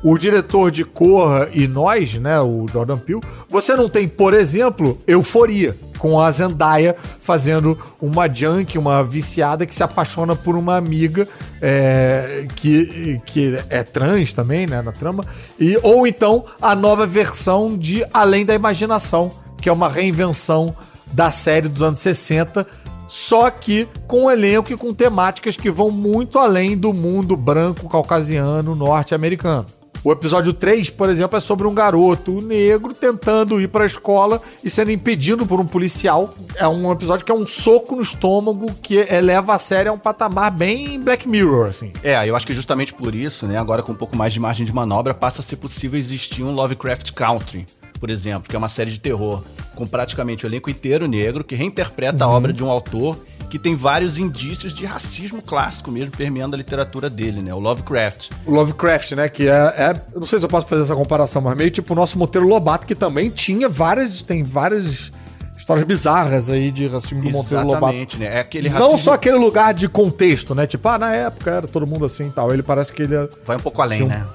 o diretor de Corra e Nós, né, o Jordan Peele, você não tem, por exemplo, Euforia com a Zendaya fazendo uma junk, uma viciada que se apaixona por uma amiga é, que, que é trans também, né, na trama. E, ou então a nova versão de Além da Imaginação, que é uma reinvenção da série dos anos 60, só que com um elenco e com temáticas que vão muito além do mundo branco, caucasiano, norte-americano. O episódio 3, por exemplo, é sobre um garoto negro tentando ir para a escola e sendo impedido por um policial. É um episódio que é um soco no estômago que eleva a série a um patamar bem Black Mirror, assim. É, eu acho que justamente por isso, né, agora com um pouco mais de margem de manobra, passa a ser possível existir um Lovecraft Country, por exemplo, que é uma série de terror com praticamente o elenco inteiro negro que reinterpreta uhum. a obra de um autor que tem vários indícios de racismo clássico mesmo permeando a literatura dele, né? O Lovecraft. O Lovecraft, né? Que é, é Eu não sei se eu posso fazer essa comparação, mas meio tipo o nosso Monteiro Lobato, que também tinha várias. Tem várias histórias bizarras aí de racismo do Monteiro Lobato. Exatamente, né? É aquele racismo... Não só aquele lugar de contexto, né? Tipo, ah, na época era todo mundo assim e tal. Ele parece que ele. É... Vai um pouco além, um... né?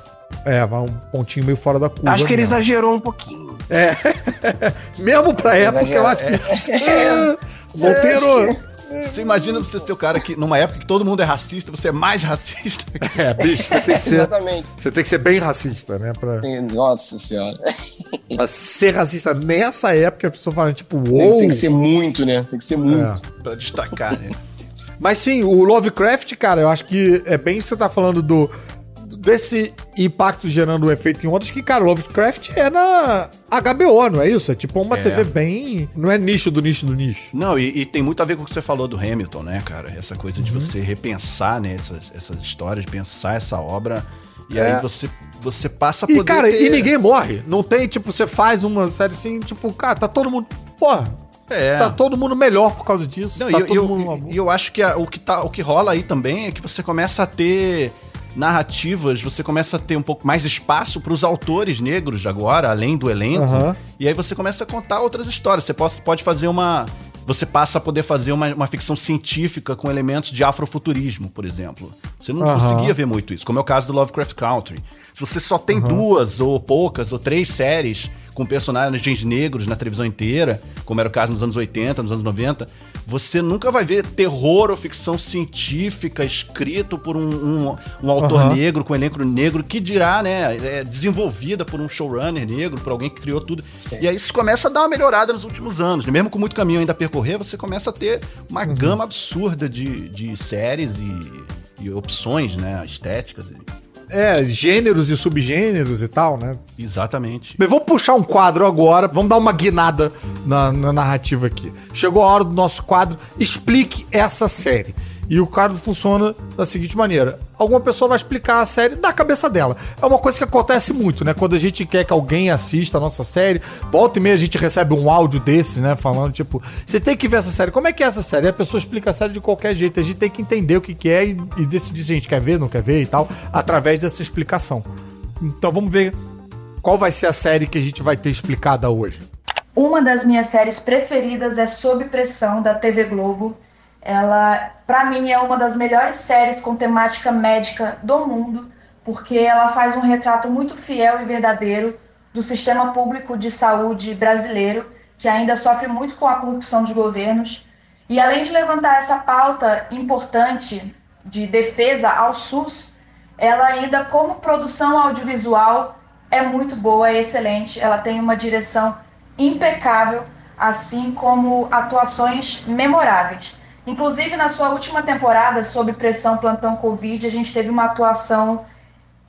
É, vai um pontinho meio fora da curva. Acho que ele exagerou um pouquinho. É. Mesmo pra época, eu acho que. É. Monteiro. Você imagina você ser o cara que, numa época que todo mundo é racista, você é mais racista. É, bicho, você tem que ser. Exatamente. Você tem que ser bem racista, né? Pra... Nossa senhora. Pra ser racista nessa época, a pessoa fala, tipo, uou. Tem, tem que ser muito, né? Tem que ser muito. É. Pra destacar, né? Mas sim, o Lovecraft, cara, eu acho que é bem você tá falando do desse impacto gerando um efeito em ondas que, cara, Lovecraft é na HBO, não é isso? É tipo uma é. TV bem. Não é nicho do nicho do nicho. Não, e, e, tem muito a ver com o que você falou do Hamilton, né, cara? Essa coisa uhum. de você repensar né, essas, essas histórias, pensar essa obra. E é. aí você, você passa a poder. E, cara, ter... e ninguém morre. Não tem, tipo, você faz uma série assim, tipo, cara, tá todo mundo. Porra, É. Tá todo mundo melhor por causa disso. Não, tá e eu, eu, eu, acho que a, o, que tá, o que rola aí também é que você começa a ter narrativas, você começa a ter um pouco mais espaço para os autores negros agora, além do elenco. Uhum. E aí você começa a contar outras histórias. Você pode, pode fazer uma. Você passa a poder fazer uma, uma ficção científica com elementos de afrofuturismo, por exemplo. Você não uhum. conseguia ver muito isso, como é o caso do Lovecraft Country. Se você só tem uhum. duas, ou poucas, ou três séries com personagens negros na televisão inteira, como era o caso nos anos 80, nos anos 90, você nunca vai ver terror ou ficção científica escrito por um, um, um autor uhum. negro, com um elenco negro, que dirá, né, é desenvolvida por um showrunner negro, por alguém que criou tudo. Sim. E aí isso começa a dar uma melhorada nos últimos anos. Mesmo com muito caminho ainda a percorrer, você começa a ter uma uhum. gama absurda de, de séries e, e opções, né, estéticas. É, gêneros e subgêneros e tal, né? Exatamente. Bem, vamos puxar um quadro agora, vamos dar uma guinada na, na narrativa aqui. Chegou a hora do nosso quadro Explique essa série. E o quadro funciona da seguinte maneira: alguma pessoa vai explicar a série da cabeça dela. É uma coisa que acontece muito, né? Quando a gente quer que alguém assista a nossa série, volta e meia a gente recebe um áudio desses, né? Falando, tipo, você tem que ver essa série. Como é que é essa série? E a pessoa explica a série de qualquer jeito. A gente tem que entender o que, que é e, e decidir se a gente quer ver, não quer ver e tal, através dessa explicação. Então vamos ver qual vai ser a série que a gente vai ter explicada hoje. Uma das minhas séries preferidas é Sob Pressão, da TV Globo. Ela, para mim, é uma das melhores séries com temática médica do mundo, porque ela faz um retrato muito fiel e verdadeiro do sistema público de saúde brasileiro, que ainda sofre muito com a corrupção dos governos. E além de levantar essa pauta importante de defesa ao SUS, ela ainda, como produção audiovisual, é muito boa, é excelente. Ela tem uma direção impecável, assim como atuações memoráveis. Inclusive, na sua última temporada, sob pressão plantão Covid, a gente teve uma atuação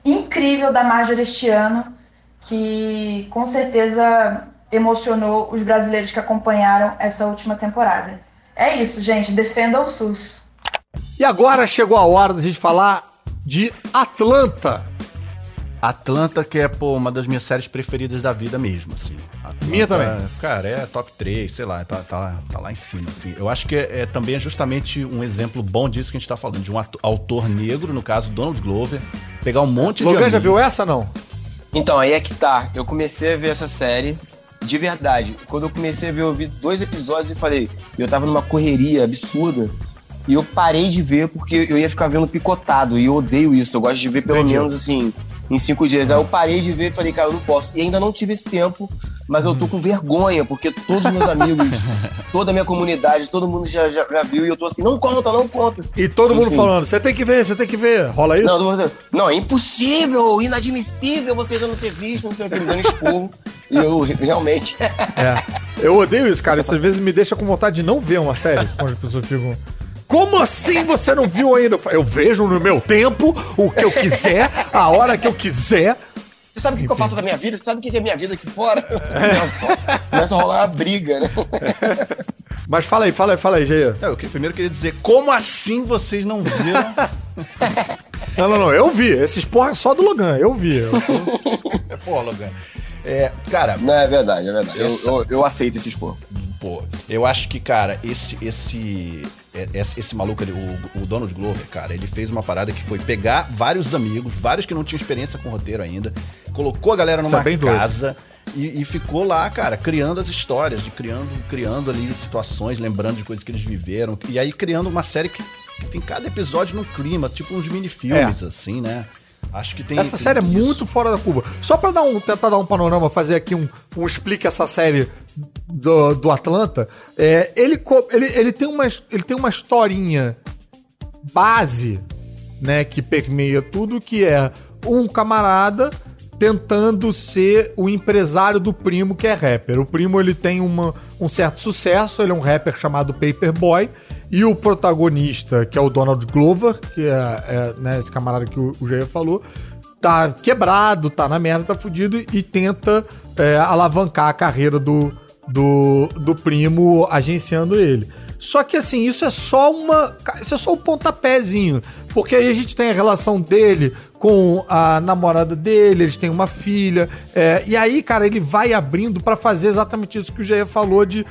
incrível da Marjorie este ano, que com certeza emocionou os brasileiros que acompanharam essa última temporada. É isso, gente. Defenda o SUS. E agora chegou a hora da gente falar de Atlanta. Atlanta, que é, pô, uma das minhas séries preferidas da vida mesmo, assim. Atlanta, Minha também. Cara, é top 3, sei lá, tá, tá, tá lá em cima, assim. Eu acho que é, é, também é justamente um exemplo bom disso que a gente tá falando, de um autor negro, no caso Donald Glover, pegar um monte Logan de Logan já viu essa, não? Então, aí é que tá. Eu comecei a ver essa série, de verdade. Quando eu comecei a ver, eu vi dois episódios e falei, eu tava numa correria absurda, e eu parei de ver porque eu ia ficar vendo picotado, e eu odeio isso. Eu gosto de ver pelo Entendi. menos, assim em cinco dias. Aí eu parei de ver e falei, cara, eu não posso. E ainda não tive esse tempo, mas eu tô com vergonha, porque todos os meus amigos, toda a minha comunidade, todo mundo já, já, já, viu e eu tô assim, não conta, não conta. E todo Enfim. mundo falando, você tem que ver, você tem que ver. Rola isso? Não, não, é impossível, inadmissível você ainda não ter visto, não sei o que, me dando expor. E eu realmente. é. Eu odeio isso, cara. Isso às vezes me deixa com vontade de não ver uma série. Quando as pessoas ficam. Como assim você não viu ainda? Eu vejo no meu tempo o que eu quiser, a hora que eu quiser. Você sabe o que, que, eu faço na minha vida? Você sabe o que é minha vida aqui fora? É. Começa a rolar uma briga, né? Mas fala aí, fala aí, fala aí, Jair. eu primeiro queria dizer, como assim vocês não viram? não, não, não, eu vi. Esses porra é só do Logan, eu vi. Eu tô... Porra, Logan. É, cara. Não, é verdade, é verdade. Eu, eu, eu aceito esse expor. Pô, eu acho que, cara, esse, esse, esse, esse maluco ali, o, o Donald Glover, cara, ele fez uma parada que foi pegar vários amigos, vários que não tinham experiência com roteiro ainda, colocou a galera numa é casa e, e, ficou lá, cara, criando as histórias, de criando, criando ali situações, lembrando de coisas que eles viveram, e aí criando uma série que, que tem cada episódio num clima, tipo uns mini-filmes, é. assim, né? Acho que tem. Essa série é muito fora da curva. Só pra dar um, tentar dar um panorama, fazer aqui um, um explique essa série do, do Atlanta, é, ele, ele, ele, tem uma, ele tem uma historinha base, né, que permeia tudo, que é um camarada tentando ser o empresário do primo que é rapper. O primo ele tem uma, um certo sucesso, ele é um rapper chamado Paperboy, e o protagonista, que é o Donald Glover, que é, é né, esse camarada que o, o Jair falou, tá quebrado, tá na merda, tá fudido e tenta é, alavancar a carreira do, do, do primo agenciando ele. Só que assim, isso é só uma. Isso é só o um pontapézinho. Porque aí a gente tem a relação dele com a namorada dele, eles têm uma filha. É, e aí, cara, ele vai abrindo para fazer exatamente isso que o Jair falou, de,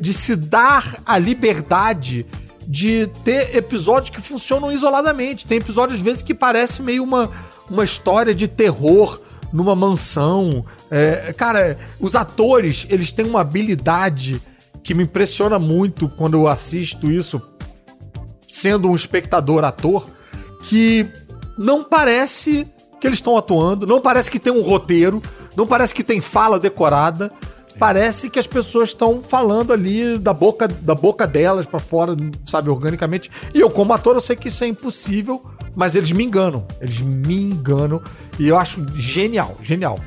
de se dar a liberdade de ter episódios que funcionam isoladamente. Tem episódios, às vezes, que parece meio uma, uma história de terror numa mansão. É, cara, os atores, eles têm uma habilidade que me impressiona muito quando eu assisto isso, sendo um espectador ator, que não parece que eles estão atuando, não parece que tem um roteiro, não parece que tem fala decorada. Parece que as pessoas estão falando ali da boca, da boca delas para fora, sabe, organicamente. E eu, como ator, eu sei que isso é impossível, mas eles me enganam. Eles me enganam. E eu acho genial, genial.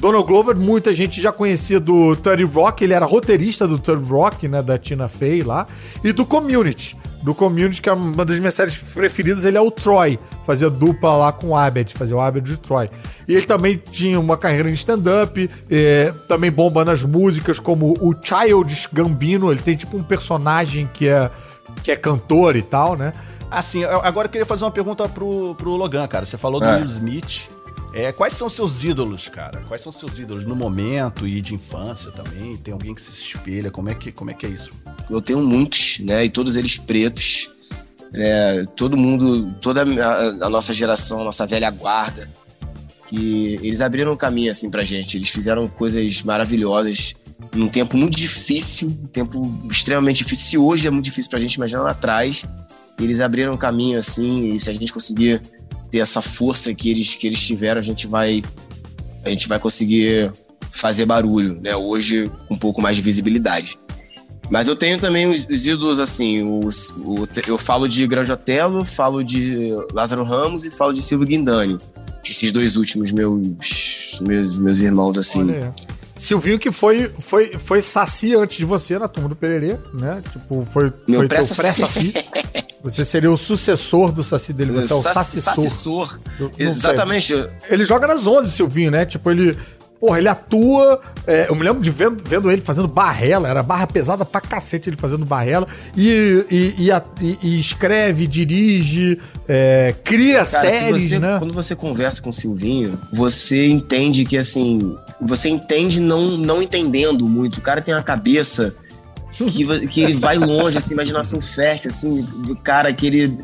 Donald Glover, muita gente já conhecia do 30 Rock, ele era roteirista do 30 Rock, né, da Tina Fey lá, e do Community. Do Community, que é uma das minhas séries preferidas, ele é o Troy, fazia dupla lá com o Abed, fazia o Abed de Troy. E ele também tinha uma carreira em stand-up, é, também bomba nas músicas, como o Childish Gambino, ele tem tipo um personagem que é, que é cantor e tal, né? Assim, agora eu queria fazer uma pergunta pro, pro Logan, cara. Você falou do é. Will Smith. É, quais são seus ídolos, cara? Quais são seus ídolos no momento e de infância também? Tem alguém que se espelha? Como é que, como é, que é isso? Eu tenho muitos, né? E todos eles pretos. É, todo mundo, toda a, a, nossa geração, a nossa velha guarda, que eles abriram caminho assim pra gente. Eles fizeram coisas maravilhosas num tempo muito difícil, um tempo extremamente difícil. Se hoje é muito difícil pra gente imaginar lá atrás, eles abriram caminho assim, e se a gente conseguir ter essa força que eles, que eles tiveram, a gente vai a gente vai conseguir fazer barulho, né? Hoje com um pouco mais de visibilidade. Mas eu tenho também os, os ídolos, assim, os, o, eu falo de Grande Otelo, falo de Lázaro Ramos e falo de Silvio Guindani. Esses dois últimos meus, meus, meus irmãos, assim. Olha Silvinho que foi, foi, foi saci antes de você na turma do Pererê, né? Tipo, foi, Meu foi pré-saci. Pré você seria o sucessor do saci dele, você é o. Sacissor. Exatamente. Sei. Ele joga nas ondas, Silvinho, né? Tipo, ele Porra, ele atua. É, eu me lembro de vendo, vendo ele fazendo barrela, era barra pesada pra cacete ele fazendo barrela. E, e, e, e escreve, dirige, é, cria Cara, séries, você, né? Quando você conversa com o Silvinho, você entende que assim. Você entende não, não entendendo muito. O cara tem uma cabeça. Que, que ele vai longe, assim, imaginação fértil, assim, do cara que ele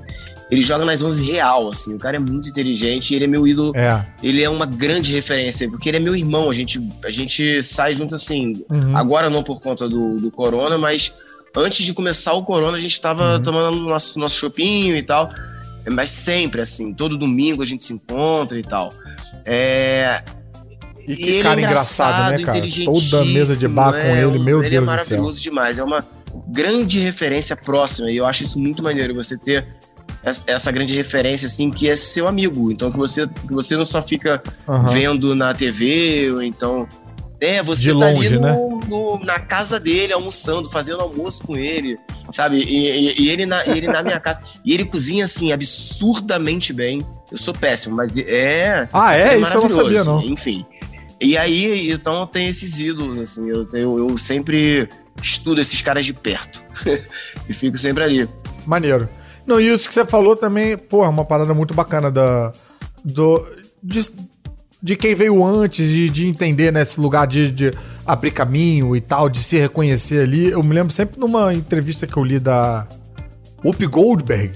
ele joga nas 11 real, assim. O cara é muito inteligente e ele é meu ídolo. É. Ele é uma grande referência, porque ele é meu irmão. A gente, a gente sai junto, assim. Uhum. Agora não por conta do, do corona, mas antes de começar o corona, a gente tava uhum. tomando nosso, nosso chopinho e tal. Mas sempre, assim. Todo domingo a gente se encontra e tal. É, e que e cara é engraçado, né, cara? Toda mesa de bar com é, ele, meu ele é Deus é maravilhoso demais. É uma grande referência próxima. E eu acho isso muito maneiro, você ter essa grande referência, assim, que é seu amigo. Então, que você, que você não só fica uhum. vendo na TV, ou então. É, você De tá longe, ali no, né? no, na casa dele, almoçando, fazendo almoço com ele, sabe? E, e, e ele, na, ele na minha casa. E ele cozinha, assim, absurdamente bem. Eu sou péssimo, mas é. Ah, é? é Isso eu não sabia, não. Enfim. E aí, então, tem esses ídolos, assim. Eu, eu, eu sempre estudo esses caras de perto. e fico sempre ali. Maneiro. Não, e isso que você falou também, pô, é uma parada muito bacana da. Do, de, de quem veio antes, de, de entender né, lugar de, de abrir caminho e tal, de se reconhecer ali. Eu me lembro sempre numa entrevista que eu li da Whoopi Goldberg,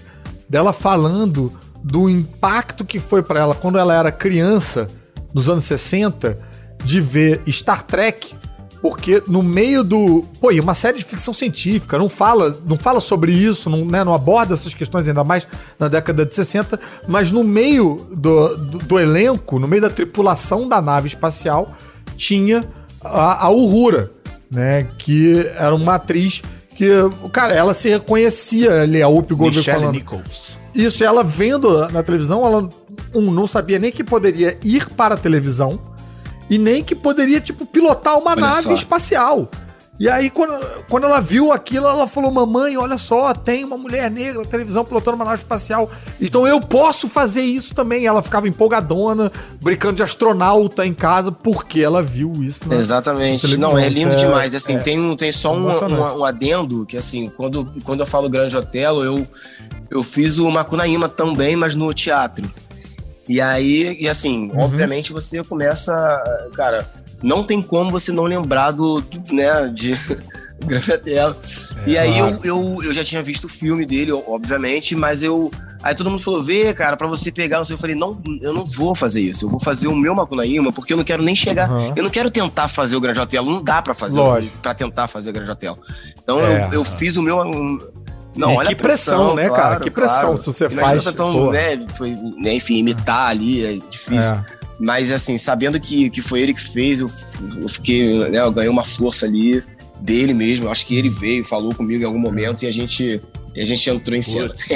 dela falando do impacto que foi para ela quando ela era criança, nos anos 60, de ver Star Trek porque no meio do. Pô, e uma série de ficção científica, não fala, não fala sobre isso, não, né, não aborda essas questões ainda mais na década de 60, mas no meio do, do, do elenco, no meio da tripulação da nave espacial, tinha a, a Uhura, né? Que era uma atriz que, cara, ela se reconhecia ali, a Whoopi Goldberg Michelle falando. Nichols. Isso, ela vendo na televisão, ela um, não sabia nem que poderia ir para a televisão e nem que poderia, tipo, pilotar uma olha nave só. espacial. E aí, quando, quando ela viu aquilo, ela falou: Mamãe, olha só, tem uma mulher negra na televisão pilotando uma nave espacial. Então eu posso fazer isso também. Ela ficava empolgadona, brincando de astronauta em casa, porque ela viu isso. Na, Exatamente. Não, é lindo é, demais. Assim, é, tem, um, tem só um, um, um, adendo que, assim, quando, quando eu falo Grande Otelo, eu, eu fiz o Macunaíma também, mas no teatro. E aí, e assim, Uhum. obviamente você começa, cara, não tem como você não lembrar do, do, né, de Gravatela. e aí eu, eu, eu já tinha visto o filme dele, obviamente, mas eu. Aí todo mundo falou, vê, cara, pra você pegar, não sei, eu falei, não, eu não vou fazer isso, eu vou fazer o meu Macunaíma, porque eu não quero nem chegar, Uhum. eu não quero tentar fazer o Grande Otelo, não dá pra fazer, para tentar fazer o Grande Otelo. Então É. eu, eu fiz o meu... Não, E olha que pressão, pressão, né, cara? Que pressão se você Imagina faz, Tentando, pô. né, foi, né, enfim, imitar ali, é difícil. É. Mas assim, sabendo que, que foi ele que fez, eu, eu fiquei, né, eu ganhei uma força ali dele mesmo. Eu acho que ele veio, falou comigo em algum momento e a gente, a gente entrou em cena. Putz.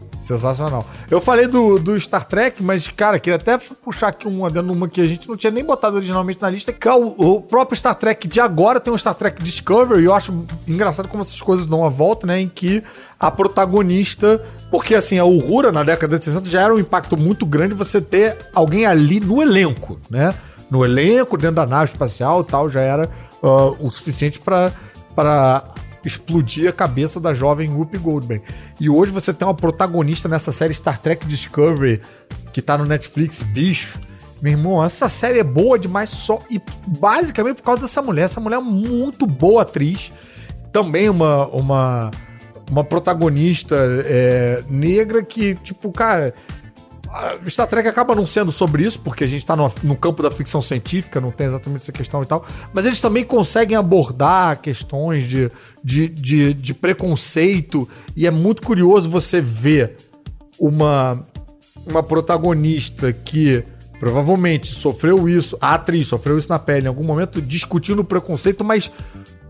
Sensacional. Eu falei do, do Star Trek, mas, cara, queria até puxar aqui um uma que a gente não tinha nem botado originalmente na lista, que é o, o próprio Star Trek de agora tem um Star Trek Discovery, e eu acho engraçado como essas coisas dão a volta, né? Em que a protagonista. Porque, assim, a Uhura, na década de 60, já era um impacto muito grande você ter alguém ali no elenco, né? No elenco, dentro da nave espacial e tal, já era ah, o suficiente pra para explodir a cabeça da jovem Whoopi Goldberg. E hoje você tem uma protagonista nessa série Star Trek Discovery, que tá no Netflix, bicho. Meu irmão, essa série é boa demais só e basicamente por causa dessa mulher. Essa mulher é muito boa atriz. Também uma uma uma protagonista é, negra que, tipo, cara, Star Trek acaba não sendo sobre isso, porque a gente tá no, no campo da ficção científica, não tem exatamente essa questão e tal. Mas eles também conseguem abordar questões de, de, de, de preconceito. E é muito curioso você ver uma, uma protagonista que provavelmente sofreu isso, a atriz sofreu isso na pele em algum momento, discutindo o preconceito, mas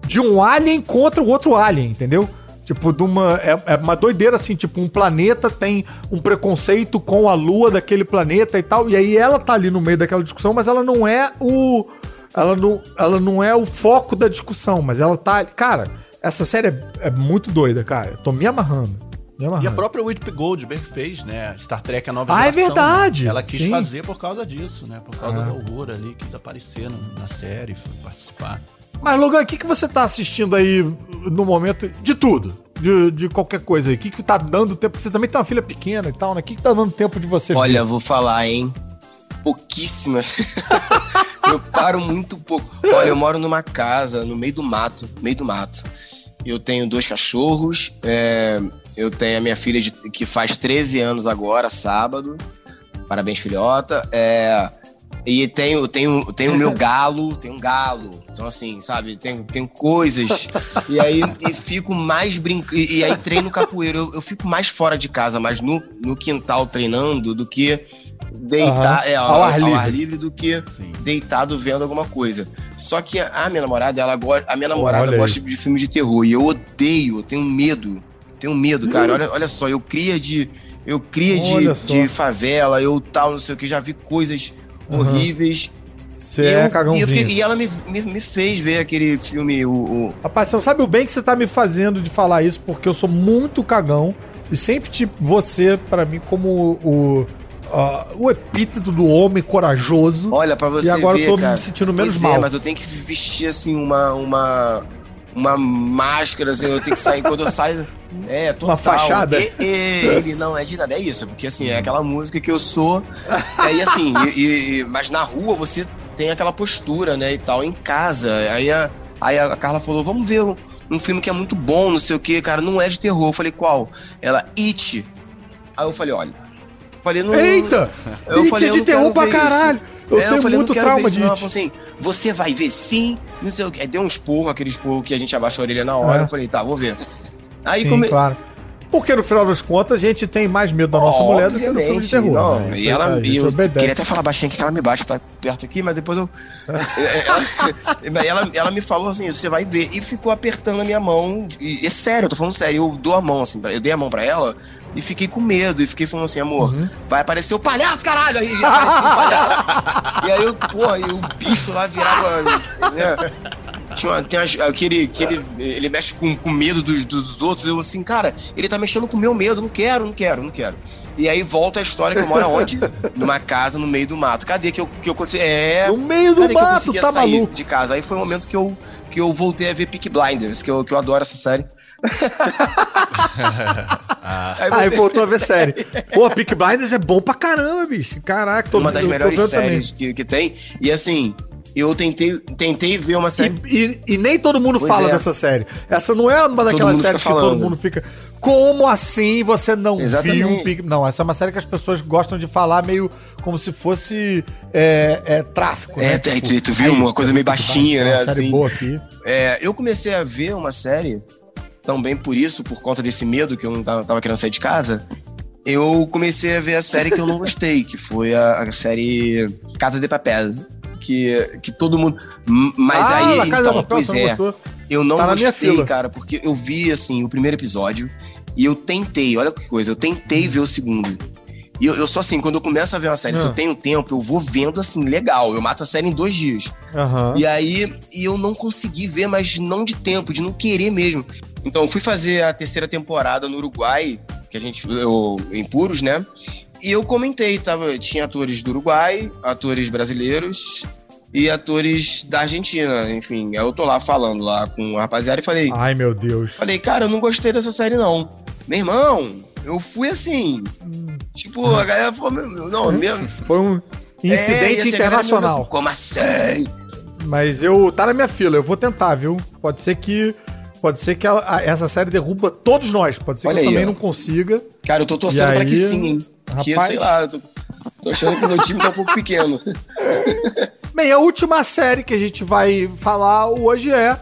de um alien contra o outro alien, entendeu? Tipo, de uma. É, é uma doideira assim, tipo, um planeta tem um preconceito com a lua daquele planeta e tal. E aí ela tá ali no meio daquela discussão, mas ela não é o. Ela não, ela não é o foco da discussão, mas ela tá. Cara, essa série é, é muito doida, cara. Eu tô me amarrando. Me amarrando. E a própria Whitney Goldberg fez, né? Star Trek A Nova Ah, é verdade! né? Ela quis Sim. fazer por causa disso, né? Por causa Ah. da horror ali, quis aparecer na série, foi participar. Mas, Logan, o que, que você tá assistindo aí no momento de tudo? De, de qualquer coisa aí? O que, que tá dando tempo? Porque você também tem uma filha pequena e tal, né? O que, que tá dando tempo de você Olha, vou falar, hein? Pouquíssima. eu paro muito pouco. Olha, eu moro numa casa no meio do mato, meio do mato. Eu tenho dois cachorros, é, eu tenho a minha filha de- que faz 13 anos agora, sábado. Parabéns, filhota. É, e tenho, tenho, tenho o meu galo, tenho um galo. Então, assim, sabe, tenho, tenho coisas. E aí e fico mais brincando. E, e aí treino capoeira. Eu, eu fico mais fora de casa, mais no, no quintal treinando do que deitar Aham. é, Ao ao, ar ar livre. do que Sim. deitado vendo alguma coisa. Só que a minha namorada, ela gosta, a minha namorada olha aí. gosta de filme de terror e eu odeio, eu tenho medo. Tenho medo, cara. Olha, olha só, eu cria de eu cria de, só. de favela, eu tal, não sei o que, já vi coisas horríveis. Você e, é e, cagãozinho. fiquei- e ela me, me, me fez ver aquele filme, o, o- Rapaz, você sabe o bem que você tá me fazendo de falar isso, porque eu sou muito cagão e sempre tipo você, pra mim, como o, ah, o epíteto do homem corajoso. Olha, pra você E agora ver, eu tô me cara. sentindo menos Pois mal. É, mas eu tenho que vestir, assim, uma... uma... Uma máscara, assim, eu tenho que sair quando eu saio. É, total. Uma fachada? E, e- ele não é de nada, é isso. Porque, assim, é aquela música que eu sou. É, e assim, e- e- mas na rua você tem aquela postura, né, e tal. Em casa, aí a, aí a Carla falou, vamos ver um, um filme que é muito bom, não sei o que, cara, não é de terror. Eu falei, qual? Ela, It. Aí eu falei, olha... Falei, não... Eita! Eu It falei, é eu de terror pra caralho. isso. Eu É, tenho falei, muito trauma ver isso, de não. Ela falou assim, você vai ver sim, não sei o que. Deu um esporro, aquele esporro que a gente abaixa a orelha na hora. É. Eu falei, tá, vou ver. Aí Sim, come... claro. Porque no final das contas a gente tem mais medo da nossa mulher do que no filme de terror. Não, né? e ela, eu obedece. queria até falar baixinho aqui que ela me bate, tá perto aqui, mas depois eu. ela, ela, ela me falou assim: você vai ver. E ficou apertando a minha mão. E, é sério, eu tô falando sério. Eu dou a mão, assim, pra- eu dei a mão pra ela e fiquei com medo. E fiquei falando assim: amor, Uhum. vai aparecer o palhaço, caralho! Aí apareceu o palhaço. e aí eu, porra, e o bicho lá virava. Né? Tinha tem aquele, aquele, ele mexe com, com medo dos, dos outros. Eu assim, cara, ele tá mexendo com o meu medo. Não quero, não quero, não quero. E aí volta a história que eu moro aonde? Numa casa no meio do mato. Cadê que eu, que eu consegui. É. No meio do cadê que eu mato, conseguia tá sair maluco? de casa? Aí foi o momento que eu, que eu voltei a ver Peak Blinders, que eu, que eu adoro essa série. Aí, Aí voltou a ver série. Pô, Peak Blinders é bom pra caramba, bicho. Caraca, tô Uma das melhores séries que, que tem. E assim, eu tentei, tentei ver uma série. E, e, e nem todo mundo pois fala é. dessa série. Essa não é uma daquelas séries que todo mundo fica. Como assim você não Exatamente. viu? Não, essa é uma série que as pessoas gostam de falar meio como se fosse é, é tráfico. É, né? tu, tipo, tu viu aí, uma coisa meio baixinha, né? Uma série assim. boa aqui. É, eu comecei a ver uma série também por isso, por conta desse medo que eu não tava, tava querendo sair de casa. Eu comecei a ver a série que eu não gostei, que foi a, a série Casa de Papel que, que todo mundo. Mas ah, aí, então, papel, pois é. Eu não tá gostei, cara, porque eu vi, assim, o primeiro episódio e eu tentei, olha que coisa, eu tentei ver o segundo. E eu, eu sou assim, quando eu começo a ver uma série, se eu ah. tenho tempo, eu vou vendo assim, legal. Eu mato a série em dois dias. Uhum. E aí, e eu não consegui ver, mas não de tempo, de não querer mesmo. Então, eu fui fazer a terceira temporada no Uruguai, que a gente. Eu, em Puros, né? E eu comentei, tava, tinha atores do Uruguai, atores brasileiros e atores da Argentina. Enfim, eu tô lá falando lá com o rapaziada e falei. Ai, meu Deus. Falei, cara, eu não gostei dessa série, não. Meu irmão, eu fui assim. Tipo, a galera falou, não, mesmo. Foi um incidente é, internacional. Assim, Como assim? Mas eu. Tá na minha fila, eu vou tentar, viu? Pode ser que. Pode ser que essa série derruba todos nós. Pode ser Olha que eu aí, também ó. não consiga. Cara, eu tô torcendo aí, pra que sim, hein? Rapaz... Que, sei lá, tô, tô achando que meu time tá um pouco pequeno. Bem, a última série que a gente vai falar hoje é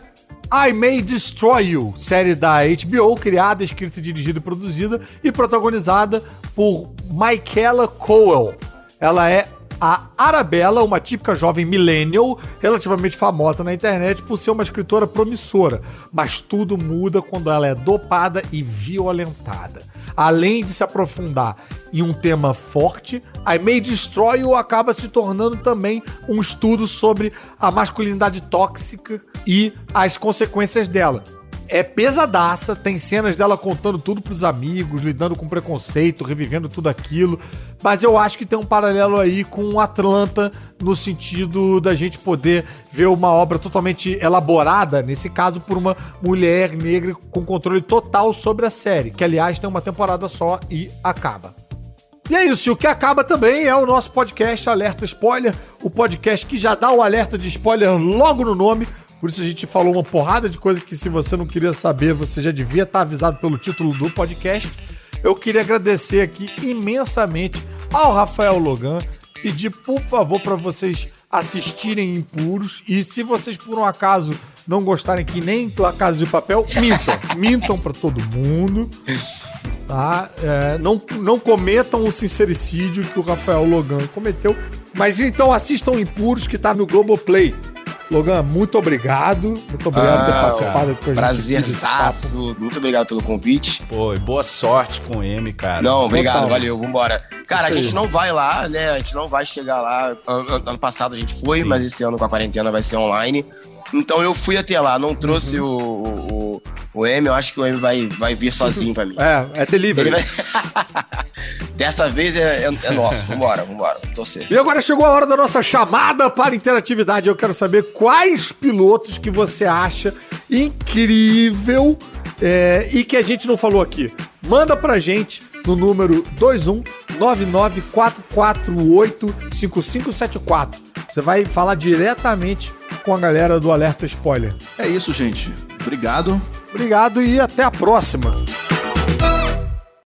I May Destroy You, série da HBO, criada, escrita, dirigida, produzida e protagonizada por Michaela Coel. Ela é a Arabella, uma típica jovem millennial, relativamente famosa na internet por ser uma escritora promissora, mas tudo muda quando ela é dopada e violentada. Além de se aprofundar em um tema forte, I May Destroy You acaba se tornando também um estudo sobre a masculinidade tóxica e as consequências dela é pesadaça, tem cenas dela contando tudo pros amigos, lidando com preconceito, revivendo tudo aquilo. Mas eu acho que tem um paralelo aí com Atlanta, no sentido da gente poder ver uma obra totalmente elaborada, nesse caso por uma mulher negra com controle total sobre a série, que aliás tem uma temporada só e acaba. E é isso, e o que acaba também é o nosso podcast Alerta Spoiler, o podcast que já dá o alerta de spoiler logo no nome, por isso a gente falou uma porrada de coisa que se você não queria saber, você já devia estar avisado pelo título do podcast. Eu queria agradecer aqui imensamente ao Rafael Logan, pedir por favor para vocês assistirem Impuros e se vocês por um acaso não gostarem que nem a Casa de Papel, mintam, mintam para todo mundo. Tá? É, não, não cometam o sincericídio que o Rafael Logan cometeu. Mas então assistam Impuros que tá no Globoplay. Logan, muito obrigado. Muito obrigado por ter ah, participado com a gente. Prazerzaço. Muito obrigado pelo convite. Pô, e boa sorte com o M, cara. Não, obrigado, valeu, vambora. Cara, a gente não vai lá, né? A gente não vai chegar lá. Ano passado a gente foi, Sim. mas esse ano com a quarentena vai ser online. Então eu fui até lá, não trouxe uhum. o, o, o, M, eu acho que o M vai, vai vir sozinho pra mim. É, é delivery. Vai... Dessa vez é, é, é nosso. Vambora, vambora. Torcer. E agora chegou a hora da nossa chamada para interatividade. Eu quero saber quais pilotos que você acha incrível é, e que a gente não falou aqui. Manda pra gente no número 21994485574. Você vai falar diretamente com a galera do Alerta Spoiler. É isso, gente. Obrigado. Obrigado e até a próxima.